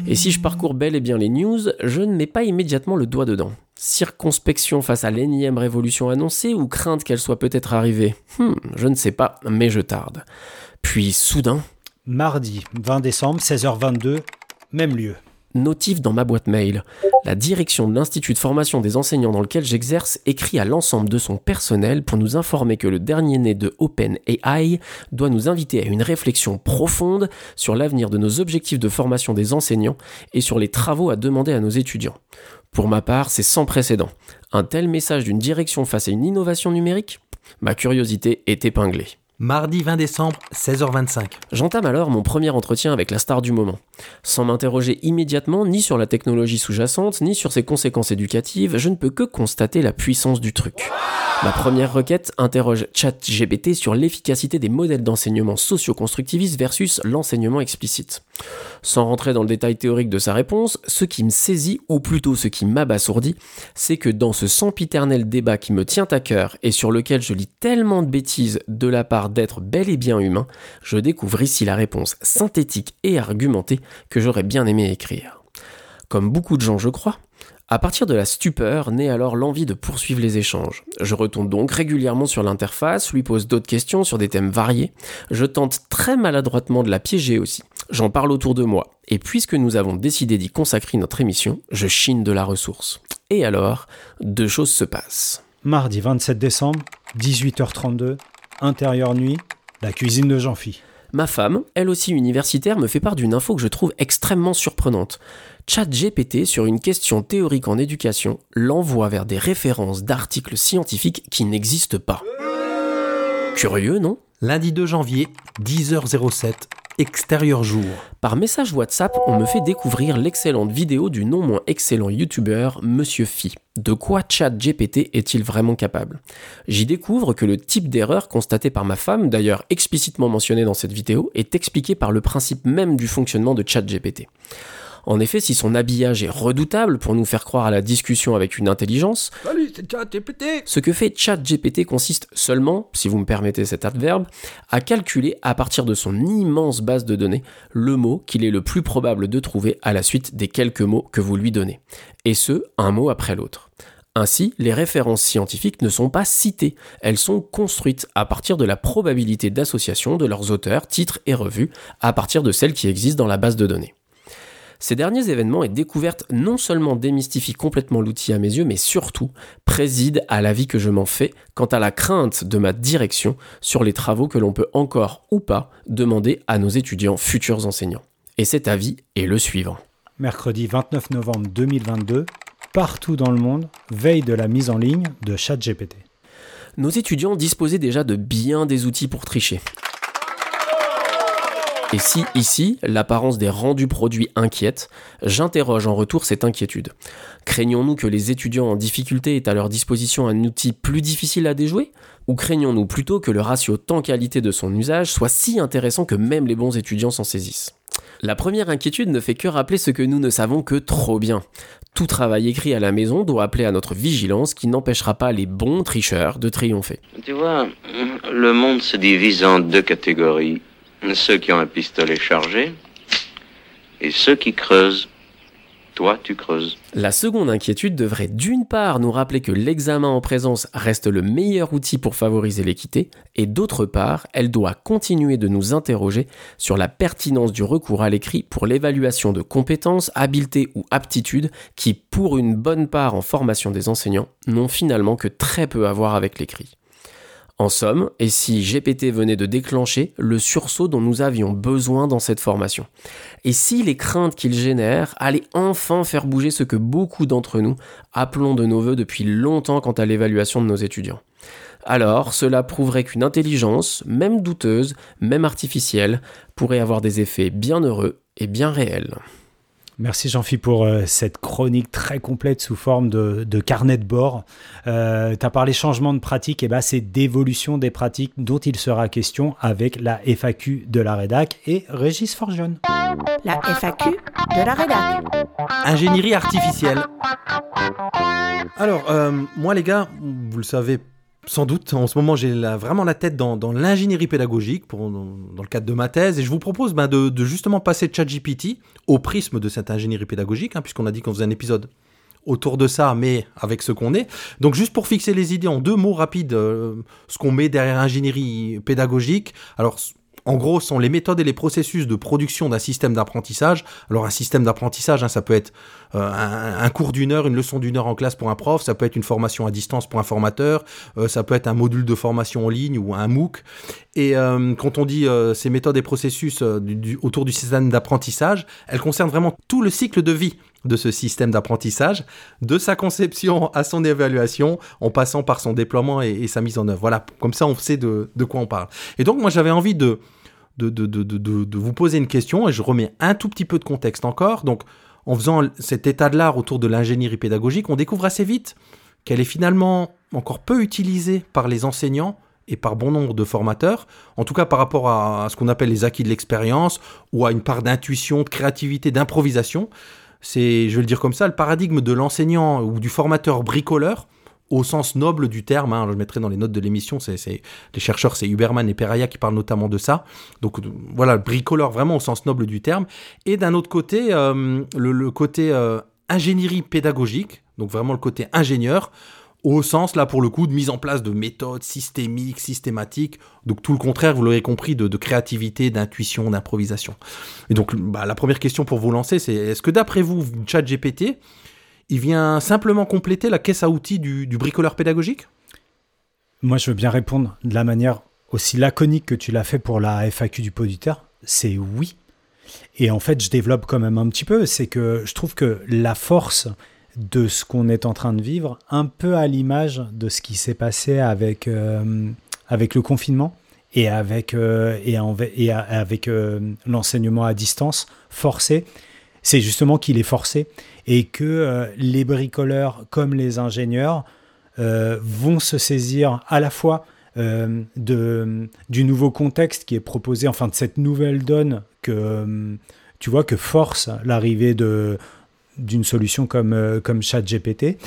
Et si je parcours bel et bien les news, je ne mets pas immédiatement le doigt dedans. Circonspection face à l'énième révolution annoncée ou crainte qu'elle soit peut-être arrivée? Hmm, je ne sais pas, mais je tarde. Puis soudain, Mardi 20 décembre, 16h22, même lieu. Notif dans ma boîte mail. La direction de l'Institut de formation des enseignants dans lequel j'exerce écrit à l'ensemble de son personnel pour nous informer que le dernier né de OpenAI doit nous inviter à une réflexion profonde sur l'avenir de nos objectifs de formation des enseignants et sur les travaux à demander à nos étudiants. Pour ma part, c'est sans précédent. Un tel message d'une direction face à une innovation numérique? Ma curiosité est épinglée. Mardi 20 décembre, 16h25. J'entame alors mon premier entretien avec la star du moment. Sans m'interroger immédiatement ni sur la technologie sous-jacente, ni sur ses conséquences éducatives, je ne peux que constater la puissance du truc. Ma première requête interroge ChatGPT sur l'efficacité des modèles d'enseignement socio-constructiviste versus l'enseignement explicite. Sans rentrer dans le détail théorique de sa réponse, ce qui me saisit, ou plutôt ce qui m'abasourdit, c'est que dans ce sempiternel débat qui me tient à cœur et sur lequel je lis tellement de bêtises de la part d'êtres bel et bien humains, je découvre ici la réponse synthétique et argumentée que j'aurais bien aimé écrire. Comme beaucoup de gens, je crois, à partir de la stupeur naît alors l'envie de poursuivre les échanges. Je retourne donc régulièrement sur l'interface, lui pose d'autres questions sur des thèmes variés. Je tente très maladroitement de la piéger aussi. J'en parle autour de moi. Et puisque nous avons décidé d'y consacrer notre émission, je chine de la ressource. Et alors, deux choses se passent. Mardi 27 décembre, 18h32, intérieur nuit, la cuisine de Jean-Phi. Ma femme, elle aussi universitaire, me fait part d'une info que je trouve extrêmement surprenante. ChatGPT, sur une question théorique en éducation, l'envoie vers des références d'articles scientifiques qui n'existent pas. Curieux, non? Lundi 2 janvier, 10h07, extérieur jour. Par message WhatsApp, on me fait découvrir l'excellente vidéo du non moins excellent youtubeur Monsieur Phi. De quoi ChatGPT est-il vraiment capable? J'y découvre que le type d'erreur constaté par ma femme, d'ailleurs explicitement mentionné dans cette vidéo, est expliqué par le principe même du fonctionnement de ChatGPT. En effet, si son habillage est redoutable pour nous faire croire à la discussion avec une intelligence, Salut, ce que fait ChatGPT consiste seulement, si vous me permettez cet adverbe, à calculer à partir de son immense base de données le mot qu'il est le plus probable de trouver à la suite des quelques mots que vous lui donnez. Et ce, un mot après l'autre. Ainsi, les références scientifiques ne sont pas citées, elles sont construites à partir de la probabilité d'association de leurs auteurs, titres et revues, à partir de celles qui existent dans la base de données. Ces derniers événements et découvertes non seulement démystifient complètement l'outil à mes yeux, mais surtout président à l'avis que je m'en fais quant à la crainte de ma direction sur les travaux que l'on peut encore ou pas demander à nos étudiants futurs enseignants. Et cet avis est le suivant. Mercredi 29 novembre 2022, partout dans le monde, veille de la mise en ligne de ChatGPT. Nos étudiants disposaient déjà de bien des outils pour tricher. Et si ici, l'apparence des rendus produits inquiète, j'interroge en retour cette inquiétude. Craignons-nous que les étudiants en difficulté aient à leur disposition un outil plus difficile à déjouer? Ou craignons-nous plutôt que le ratio temps-qualité de son usage soit si intéressant que même les bons étudiants s'en saisissent? La première inquiétude ne fait que rappeler ce que nous ne savons que trop bien. Tout travail écrit à la maison doit appeler à notre vigilance qui n'empêchera pas les bons tricheurs de triompher. Tu vois, le monde se divise en deux catégories. Ceux qui ont un pistolet chargé et ceux qui creusent. Toi, tu creuses. La seconde inquiétude devrait d'une part nous rappeler que l'examen en présence reste le meilleur outil pour favoriser l'équité, et d'autre part, elle doit continuer de nous interroger sur la pertinence du recours à l'écrit pour l'évaluation de compétences, habiletés ou aptitudes qui, pour une bonne part en formation des enseignants, n'ont finalement que très peu à voir avec l'écrit. En somme, et si GPT venait de déclencher le sursaut dont nous avions besoin dans cette formation? Et si les craintes qu'il génère allaient enfin faire bouger ce que beaucoup d'entre nous appelons de nos voeux depuis longtemps quant à l'évaluation de nos étudiants? Alors cela prouverait qu'une intelligence, même douteuse, même artificielle, pourrait avoir des effets bien heureux et bien réels. Merci Jean-Philippe pour euh, cette chronique très complète sous forme de, de carnet de bord. Euh, tu as parlé changement de pratique, et ben c'est d'évolution des pratiques dont il sera question avec la FAQ de la rédac et Régis Forgeon. La FAQ de la rédac. Ingénierie artificielle. Alors, euh, moi les gars, vous le savez sans doute, en ce moment, j'ai vraiment la tête dans, l'ingénierie pédagogique dans, le cadre de ma thèse, et je vous propose ben, de, justement passer ChatGPT au prisme de cette ingénierie pédagogique, hein, puisqu'on a dit qu'on faisait un épisode autour de ça, mais avec ce qu'on est. Donc juste pour fixer les idées en deux mots rapides, euh, ce qu'on met derrière ingénierie pédagogique. Alors en gros, sont les méthodes et les processus de production d'un système d'apprentissage. Alors un système d'apprentissage, hein, ça peut être euh, un, cours d'une heure, une leçon d'une heure en classe pour un prof, ça peut être une formation à distance pour un formateur, euh, ça peut être un module de formation en ligne ou un MOOC. Et euh, quand on dit ces méthodes et processus autour du système d'apprentissage, elles concernent vraiment tout le cycle de vie de ce système d'apprentissage, de sa conception à son évaluation, en passant par son déploiement et, sa mise en œuvre. Voilà, comme ça on sait de quoi on parle. Et donc moi j'avais envie de, de, de, de, de, vous poser une question, et je remets un tout petit peu de contexte encore. Donc en faisant cet état de l'art autour de l'ingénierie pédagogique, on découvre assez vite qu'elle est finalement encore peu utilisée par les enseignants et par bon nombre de formateurs, en tout cas par rapport à, à ce qu'on appelle les acquis de l'expérience ou à une part d'intuition, de créativité, d'improvisation. C'est, je vais le dire comme ça, le paradigme de l'enseignant ou du formateur bricoleur au sens noble du terme, hein, je mettrai dans les notes de l'émission, c'est, les chercheurs, c'est Huberman et Peraya qui parlent notamment de ça. Donc de- voilà, le bricoleur vraiment au sens noble du terme. Et d'un autre côté, euh, le, côté euh, ingénierie pédagogique, donc vraiment le côté ingénieur, au sens, là, pour le coup, de mise en place de méthodes systémiques, systématiques, donc tout le contraire, vous l'aurez compris, de, de créativité, d'intuition, d'improvisation. Et donc, bah, la première question pour vous lancer, c'est est-ce que d'après vous, ChatGPT, il vient simplement compléter la caisse à outils du, bricoleur pédagogique? Moi, je veux bien répondre de la manière aussi laconique que tu l'as fait pour la FAQ du poditeur. C'est oui. Et en fait, je développe quand même un petit peu. C'est que je trouve que la force de ce qu'on est en train de vivre, un peu à l'image de ce qui s'est passé avec, euh, avec le confinement et avec, euh, et avec euh, l'enseignement à distance forcé, c'est justement qu'il est forcé et que euh, les bricoleurs comme les ingénieurs euh, vont se saisir à la fois euh, de, du nouveau contexte qui est proposé, enfin de cette nouvelle donne que tu vois que force l'arrivée de d'une solution comme, comme ChatGPT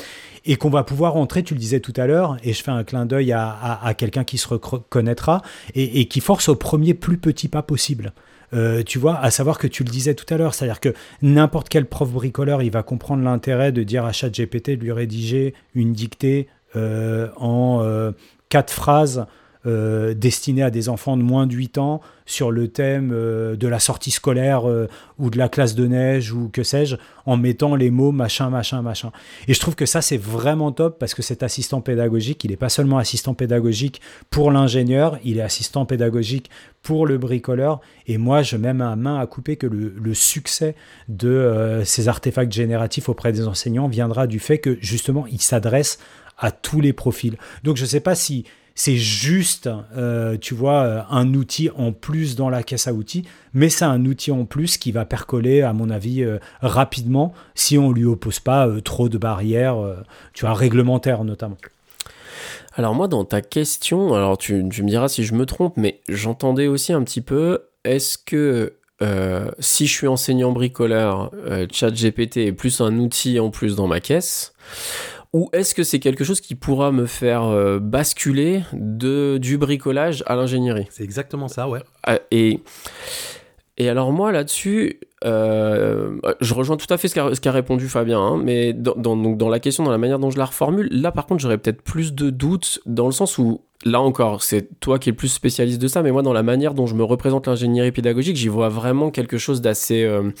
et qu'on va pouvoir entrer, tu le disais tout à l'heure, et je fais un clin d'œil à, à- quelqu'un qui se reconnaîtra et qui force au premier plus petit pas possible. Euh, tu vois, à savoir que tu le disais tout à l'heure, c'est-à-dire que n'importe quel prof bricoleur, il va comprendre l'intérêt de dire à ChatGPT de lui rédiger une dictée euh, en euh, quatre phrases euh, destinées à des enfants de moins de 8 ans sur le thème euh, de la sortie scolaire euh, ou de la classe de neige ou que sais-je, en mettant les mots machin, machin, machin. Et je trouve que ça, c'est vraiment top parce que cet assistant pédagogique, il n'est pas seulement assistant pédagogique pour l'ingénieur, il est assistant pédagogique pour le bricoleur. Et moi, je mets ma main à couper que le, succès de ces artefacts génératifs auprès des enseignants viendra du fait que justement, il s'adresse à tous les profils. Donc, je ne sais pas si c'est juste, euh, tu vois, euh, un outil en plus dans la caisse à outils, mais c'est un outil en plus qui va percoler, à mon avis, euh, rapidement si on lui oppose pas trop de barrières, tu vois, réglementaires notamment. Alors moi, dans ta question, alors tu, tu me diras si je me trompe, mais j'entendais aussi un petit peu, est-ce que si je suis enseignant bricoleur, ChatGPT est plus un outil en plus dans ma caisse ou est-ce que c'est quelque chose qui pourra me faire euh, basculer de, du bricolage à l'ingénierie? C'est exactement ça, ouais. Ah, et, et alors moi là-dessus, euh, je rejoins tout à fait ce qu'a répondu Fabien, hein, mais dans, dans, donc dans la question, dans la manière dont je la reformule, là par contre j'aurais peut-être plus de doutes dans le sens où, là encore, c'est toi qui es le plus spécialiste de ça, mais moi dans la manière dont je me représente l'ingénierie pédagogique, j'y vois vraiment quelque chose d'assez... euh,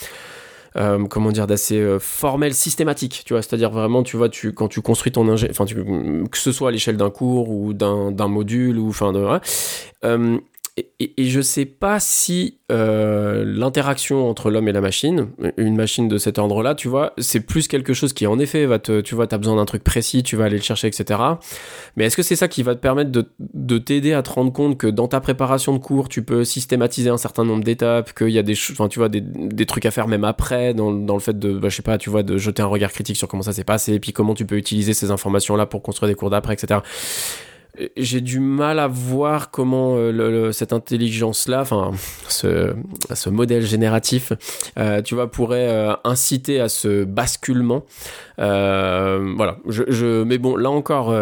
euh, comment dire, d'assez euh, formel, systématique, tu vois. C'est-à-dire vraiment, tu vois, tu, quand tu construis ton ingé, enfin, que ce soit à l'échelle d'un cours ou d'un module ou enfin de. Euh, et, et- et je sais pas si euh, l'interaction entre l'homme et la machine, une machine de cet ordre-là, tu vois, c'est plus quelque chose qui en effet va te, tu vois, t'as besoin d'un truc précis, tu vas aller le chercher, etc. Mais est-ce que c'est ça qui va te permettre de, de t'aider à te rendre compte que dans ta préparation de cours, tu peux systématiser un certain nombre d'étapes, qu'il y a des, tu vois, des, trucs à faire même après, dans, dans le fait de, bah, je sais pas, tu vois, de jeter un regard critique sur comment ça s'est passé, et puis comment tu peux utiliser ces informations-là pour construire des cours d'après, etc. J'ai du mal à voir comment euh, cette intelligence-là, enfin, ce, modèle génératif, euh, tu vois, pourrait euh, inciter à ce basculement. Voilà. Mais bon, là encore,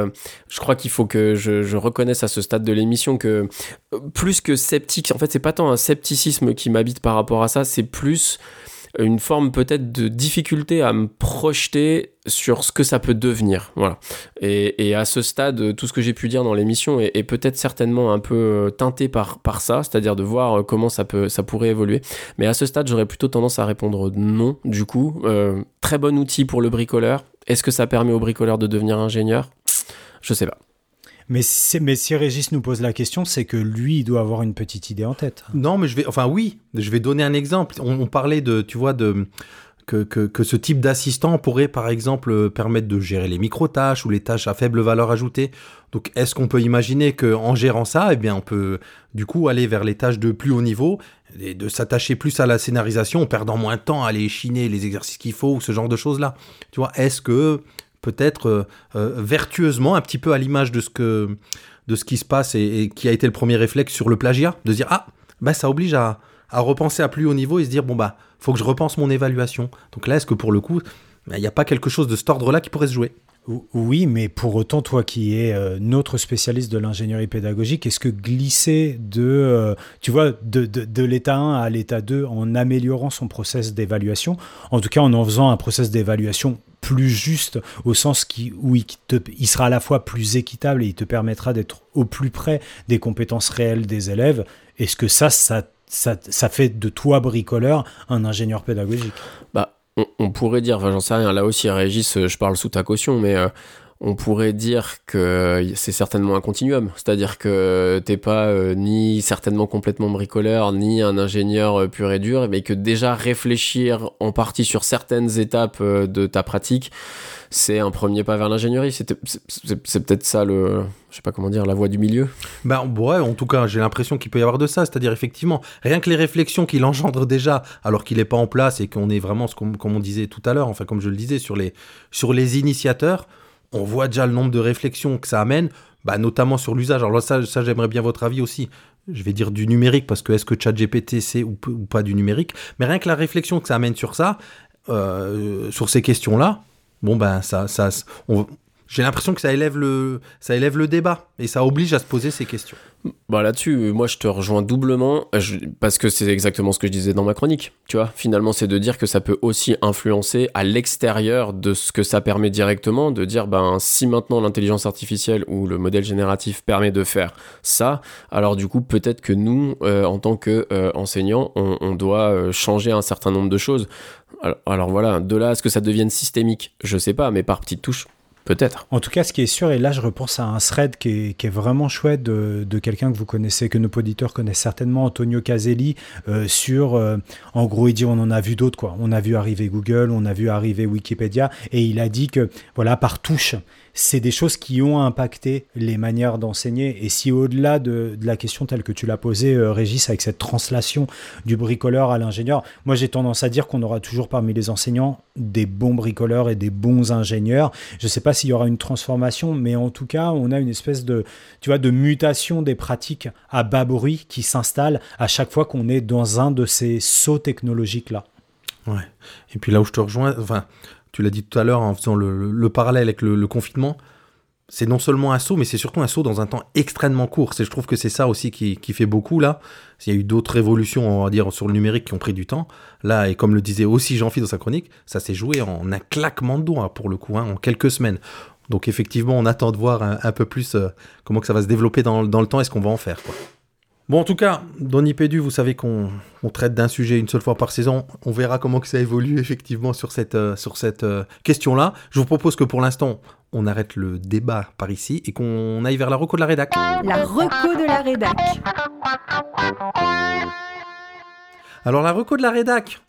je crois qu'il faut que je, je reconnaisse à ce stade de l'émission que plus que sceptique, en fait, c'est pas tant un scepticisme qui m'habite par rapport à ça, c'est plus une forme peut-être de difficulté à me projeter sur ce que ça peut devenir. Voilà. Et, et à ce stade, tout ce que j'ai pu dire dans l'émission est, peut-être certainement un peu euh, teinté par, par ça, c'est-à-dire de voir euh, comment ça, peut, ça pourrait évoluer. Mais à ce stade, j'aurais plutôt tendance à répondre non, du coup. Euh, très bon outil pour le bricoleur. Est-ce que ça permet au bricoleur de devenir ingénieur? Je sais pas. Mais si, Régis nous pose la question, c'est que lui, il doit avoir une petite idée en tête. Non, mais je vais, enfin oui, je vais donner un exemple. On, parlait de, tu vois, de que, que, que ce type d'assistant pourrait, par exemple, euh, permettre de gérer les micro-tâches ou les tâches à faible valeur ajoutée. Donc, est-ce qu'on peut imaginer qu'en gérant ça, eh bien, on peut du coup aller vers les tâches de plus haut niveau et de s'attacher plus à la scénarisation en perdant moins de temps à aller chiner les exercices qu'il faut ou ce genre de choses-là? Tu vois, est-ce que peut-être euh, euh, vertueusement, un petit peu à l'image de ce que de ce qui se passe et, qui a été le premier réflexe sur le plagiat, de dire ah bah ça oblige à, repenser à plus haut niveau et se dire bon bah faut que je repense mon évaluation. Donc là est-ce que pour le coup bah, il n'y a pas quelque chose de cet ordre-là qui pourrait se jouer? Ou- Oui, mais pour autant, toi qui es euh, notre spécialiste de l'ingénierie pédagogique, est-ce que glisser de, euh, tu vois, de, de, l'état 1 à l'état 2 en améliorant son process d'évaluation, en tout cas en en faisant un process d'évaluation plus juste au sens qui, où il sera à la fois plus équitable et il te permettra d'être au plus près des compétences réelles des élèves, est-ce que ça, ça, ça, ça fait de toi, bricoleur, un ingénieur pédagogique? Bah, on, pourrait dire, enfin, j'en sais rien, là aussi, Régis, euh, je parle sous ta caution, mais euh, on pourrait dire que c'est certainement un continuum. C'est-à-dire que t'es pas euh, ni certainement complètement bricoleur, ni un ingénieur euh, pur et dur, mais que déjà réfléchir en partie sur certaines étapes euh, de ta pratique, c'est un premier pas vers l'ingénierie. C'est peut-être ça le, je sais pas comment dire, la voie du milieu. Ben ouais, en tout cas, j'ai l'impression qu'il peut y avoir de ça. C'est-à-dire, effectivement, rien que les réflexions qu'il engendre déjà, alors qu'il n'est pas en place et qu'on est vraiment, comme on disait tout à l'heure, enfin, comme je le disais, sur les, sur les initiateurs, on voit déjà le nombre de réflexions que ça amène, bah, notamment sur l'usage. Alors là, ça, ça j'aimerais bien votre avis aussi. Je vais dire du numérique, parce que est-ce que ChatGPT c'est ou, pas du numérique? Mais rien que la réflexion que ça amène sur ça, euh, sur ces questions-là, bon, ben, ça, ça, on- j'ai l'impression que ça élève, le, ça élève le débat et ça oblige à se poser ces questions. Bah là-dessus, moi je te rejoins doublement parce que c'est exactement ce que je disais dans ma chronique. Tu vois, finalement, c'est de dire que ça peut aussi influencer à l'extérieur de ce que ça permet directement, de dire ben si maintenant l'intelligence artificielle ou le modèle génératif permet de faire ça, alors du coup peut-être que nous, euh, en tant que euh, on doit euh, changer un certain nombre de choses. Alors, alors voilà, de là à ce que ça devienne systémique, je sais pas, mais par petites touches, peut-être. En tout cas, ce qui est sûr, et là je repense à un thread qui est, vraiment chouette de, de quelqu'un que vous connaissez, que nos auditeurs connaissent certainement, Antonio Caselli, euh, sur, euh, en gros, il dit, on en a vu d'autres, quoi. On a vu arriver Google, on a vu arriver Wikipédia, et il a dit que, voilà, par touche, c'est des choses qui ont impacté les manières d'enseigner. Et si au-delà de, la question telle que tu l'as posée, euh, Régis, avec cette translation du bricoleur à l'ingénieur, moi j'ai tendance à dire qu'on aura toujours parmi les enseignants des bons bricoleurs et des bons ingénieurs. Je ne sais pas s'il y aura une transformation, mais en tout cas, on a une espèce de, tu vois, de mutation des pratiques à bas bruit qui s'installe à chaque fois qu'on est dans un de ces sauts technologiques-là. Ouais. Et puis là où je te rejoins, enfin, tu l'as dit tout à l'heure en faisant le, le- le parallèle avec le, confinement, c'est non seulement un saut, mais c'est surtout un saut dans un temps extrêmement court. Je trouve que c'est ça aussi qui, qui fait beaucoup là. Il y a eu d'autres révolutions, on va dire, sur le numérique qui ont pris du temps. Là, et comme le disait aussi Jean-Philippe dans sa chronique, ça s'est joué en un claquement de doigts pour le coup, hein, en quelques semaines. Donc effectivement, on attend de voir un, peu plus euh, comment ça va se développer dans, dans le temps et ce qu'on va en faire. Quoi. Bon, en tout cas, dans Nipédu, vous savez qu'on on traite d'un sujet une seule fois par saison. On verra comment que ça évolue effectivement sur cette, euh, sur cette euh, question-là. Je vous propose que pour l'instant, on arrête le débat par ici et qu'on aille vers la reco de la rédac. La reco de la rédac. Alors, la reco de la rédac,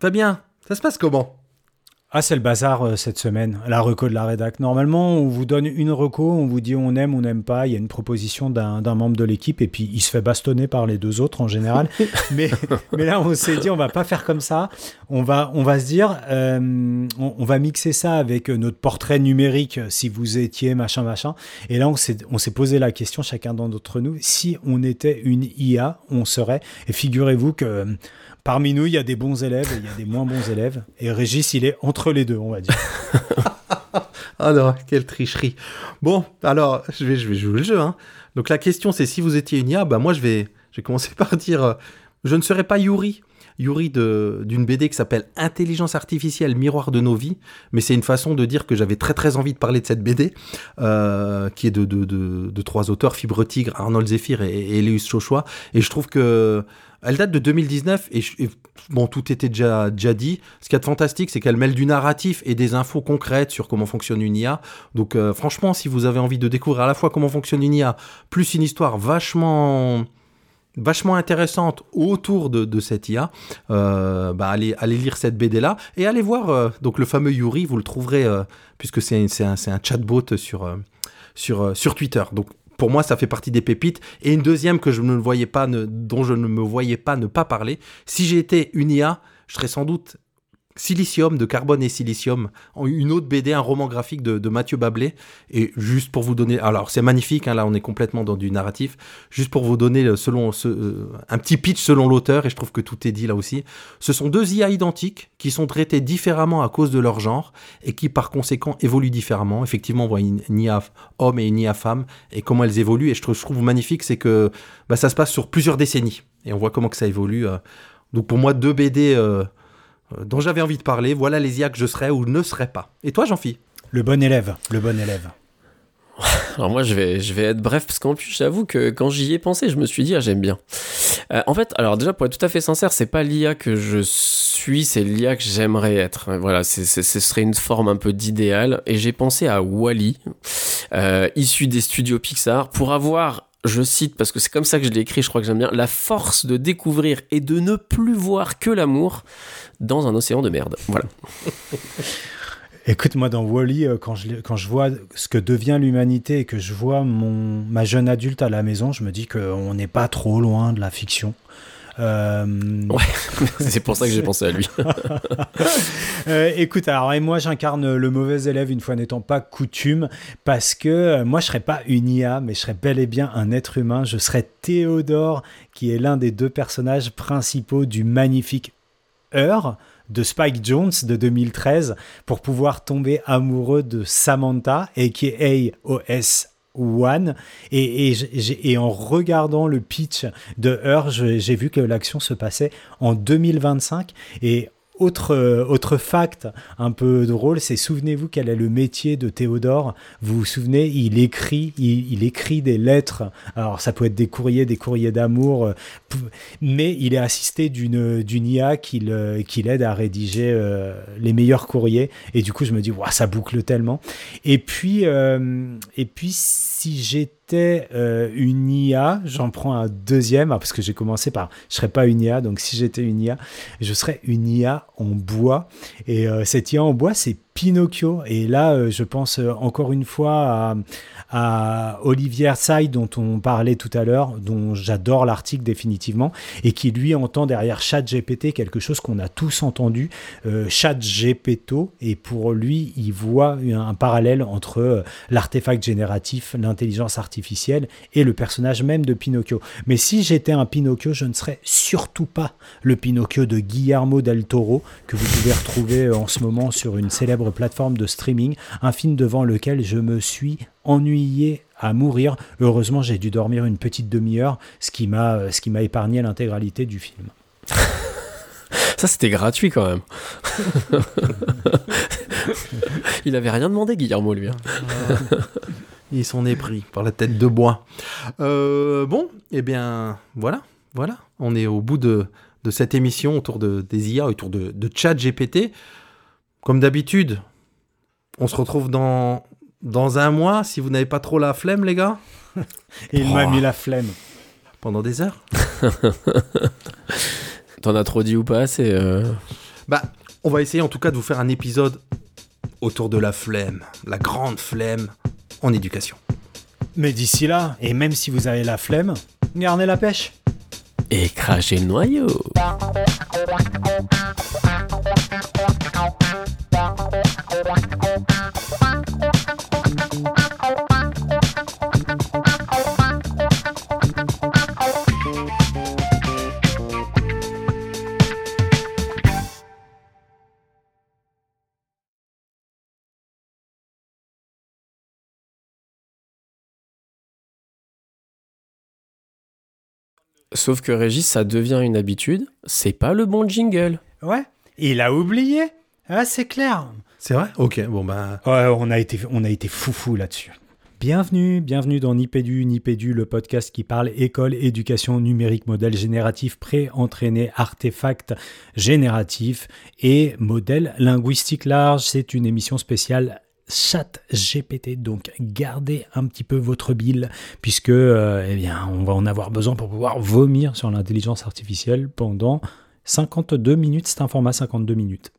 Fabien, ça se passe comment? Ah, c'est le bazar euh, cette semaine, la reco de la rédac. Normalement, on vous donne une reco, on vous dit on aime, on n'aime pas. Il y a une proposition d'un membre de l'équipe et puis il se fait bastonner par les deux autres en général. mais, mais là, on s'est dit on va pas faire comme ça. On va, on va se dire, euh, on, on va mixer ça avec euh, notre portrait numérique si vous étiez machin machin. Et là, on s'est on s'est posé la question, chacun d'entre nous, si on était une IA, on serait. Et figurez-vous que Parmi nous, il y a des bons élèves et il y a des moins bons élèves. Et Régis, il est entre les deux, on va dire. Ah non, quelle tricherie. Bon, alors, je vais, je vais jouer le jeu. Hein. Donc la question, c'est si vous étiez une IA, bah moi, je vais, je vais commencer par dire, euh, je ne serais pas Yuri. Yuri d'une BD qui s'appelle Intelligence artificielle, miroir de nos vies. Mais c'est une façon de dire que j'avais très très envie de parler de cette BD, euh, qui est de, de, de, trois auteurs, Fibre Tigre, Arnold Zephyr et, et Elius Chochois. Et je trouve que elle date de 2019 et, bon, tout était déjà, dit. Ce qu'il y a de fantastique, c'est qu'elle mêle du narratif et des infos concrètes sur comment fonctionne une IA. Donc euh, franchement, si vous avez envie de découvrir à la fois comment fonctionne une IA, plus une histoire vachement intéressante autour de, cette IA, euh, bah allez, lire cette BD là et allez voir euh, donc le fameux Yuri, vous le trouverez puisque c'est un, un chatbot sur sur Twitter. Donc pour moi, ça fait partie des pépites. Et une deuxième que je ne voyais pas, dont je ne me voyais pas ne pas parler. Si j'étais une IA, je serais sans doute Silicium, de carbone et silicium, une autre BD, un roman graphique de, Mathieu Bablé. Et juste pour vous donner, alors c'est magnifique, hein, là on est complètement dans du narratif, juste pour vous donner le- selon euh, un petit pitch selon l'auteur, et je trouve que tout est dit là aussi. Ce sont deux IA identiques qui sont traités différemment à cause de leur genre et qui par conséquent évoluent différemment. Effectivement, on voit une, IA homme et une IA femme et comment elles évoluent. Et je trouve, magnifique, c'est que bah, ça se passe sur plusieurs décennies et on voit comment que ça évolue. euh. Donc pour moi, deux BD euh, euh, dont j'avais envie de parler. Voilà les IA que je serais ou ne serais pas. Et toi, Jean-Phi? Le bon élève, le bon élève. Alors moi je vais, je vais être bref parce qu'en plus j'avoue que quand j'y ai pensé je me suis dit ah j'aime bien. Euh, en fait alors déjà pour être tout à fait sincère c'est pas l'IA que je suis c'est l'IA que j'aimerais être. Voilà c'est, c'est- ce serait une forme un peu d'idéal et j'ai pensé à Wally euh, issu des studios Pixar pour avoir je cite parce que c'est comme ça que je l'ai écrit je crois que j'aime bien la force de découvrir et de ne plus voir que l'amour dans un océan de merde. Voilà. Écoute, moi, dans Wally, quand, je, l'ai- quand je vois ce que devient l'humanité et que je vois mon, ma jeune adulte à la maison, je me dis qu'on n'est pas trop loin de la fiction. Euh, Ouais, c'est pour ça que j'ai pensé à lui. Euh, écoute, alors et moi j'incarne le mauvais élève une fois n'étant pas coutume parce que euh, moi je serais pas une IA mais je serais bel et bien un être humain. Je serais Théodore qui est l'un des deux personnages principaux du magnifique Heure de Spike Jones de 2013 pour pouvoir tomber amoureux de Samantha aka OS One. Et, en regardant le pitch de je- j'ai vu que l'action se passait en 2025 et autre, euh, autre fact un peu drôle, c'est souvenez-vous quel est le métier de Théodore. Vous vous souvenez, il écrit, il, écrit des lettres. Alors ça peut être des courriers, des courriers d'amour, euh, mais il est assisté d'une IA qui qui l'aide à rédiger euh, les meilleurs courriers. Et du coup, je me dis, Ouah, ça boucle tellement. Et puis, euh, et puis si j'étais euh, une IA, j'en prends un deuxième, ah, parce que j'ai commencé par, je serais pas une IA, donc si j'étais une IA, je serais une IA en bois. Et euh, cette IA en bois, c'est Pinocchio. Et là, euh, je pense encore une fois à, à Olivier Say, dont on parlait tout à l'heure, dont j'adore l'article définitivement, et qui lui entend derrière ChatGPT quelque chose qu'on a tous entendu, euh, ChatGPTO, et pour lui, il voit un, un parallèle entre euh, l'artefact génératif, l'intelligence artificielle et le personnage même de Pinocchio. Mais si j'étais un Pinocchio, je ne serais surtout pas le Pinocchio de Guillermo del Toro, que vous pouvez retrouver euh, en ce moment sur une célèbre plateforme de streaming, un film devant lequel je me suis ennuyé à mourir. Heureusement, j'ai dû dormir une petite demi-heure, ce qui m'a euh, ce qui m'a épargné l'intégralité du film. Ça, c'était gratuit quand même. Il avait rien demandé, Guillermo, lui. hein. Ils sont épris par la tête de bois. Euh, bon, eh bien, voilà, voilà. On est au bout de, de cette émission autour de, des IA, autour de, de chat GPT. Comme d'habitude, on se retrouve dans, dans un mois, si vous n'avez pas trop la flemme, les gars, Et il m'a mis la flemme. pendant des heures. T'en as trop dit ou pas assez euh, Bah, on va essayer en tout cas de vous faire un épisode autour de la flemme, la grande flemme en éducation. Mais d'ici là, et même si vous avez la flemme, gardez la pêche. Et cracher le noyau. Sauf que Régis, ça devient une habitude. C'est pas le bon jingle. Ouais. Il a oublié. Ah, c'est clair. C'est vrai? Ok, bon bah. Ouais, on a été, on a été foufou là-dessus. Bienvenue, bienvenue dans Nipédu, Nipédu, le podcast qui parle école, éducation numérique, modèle génératif, pré-entraîné, artefact génératif et modèle linguistique large. C'est une émission spéciale chat GPT, donc gardez un petit peu votre bile puisque euh, eh bien, on va en avoir besoin pour pouvoir vomir sur l'intelligence artificielle pendant 52 minutes. C'est un format 52 minutes.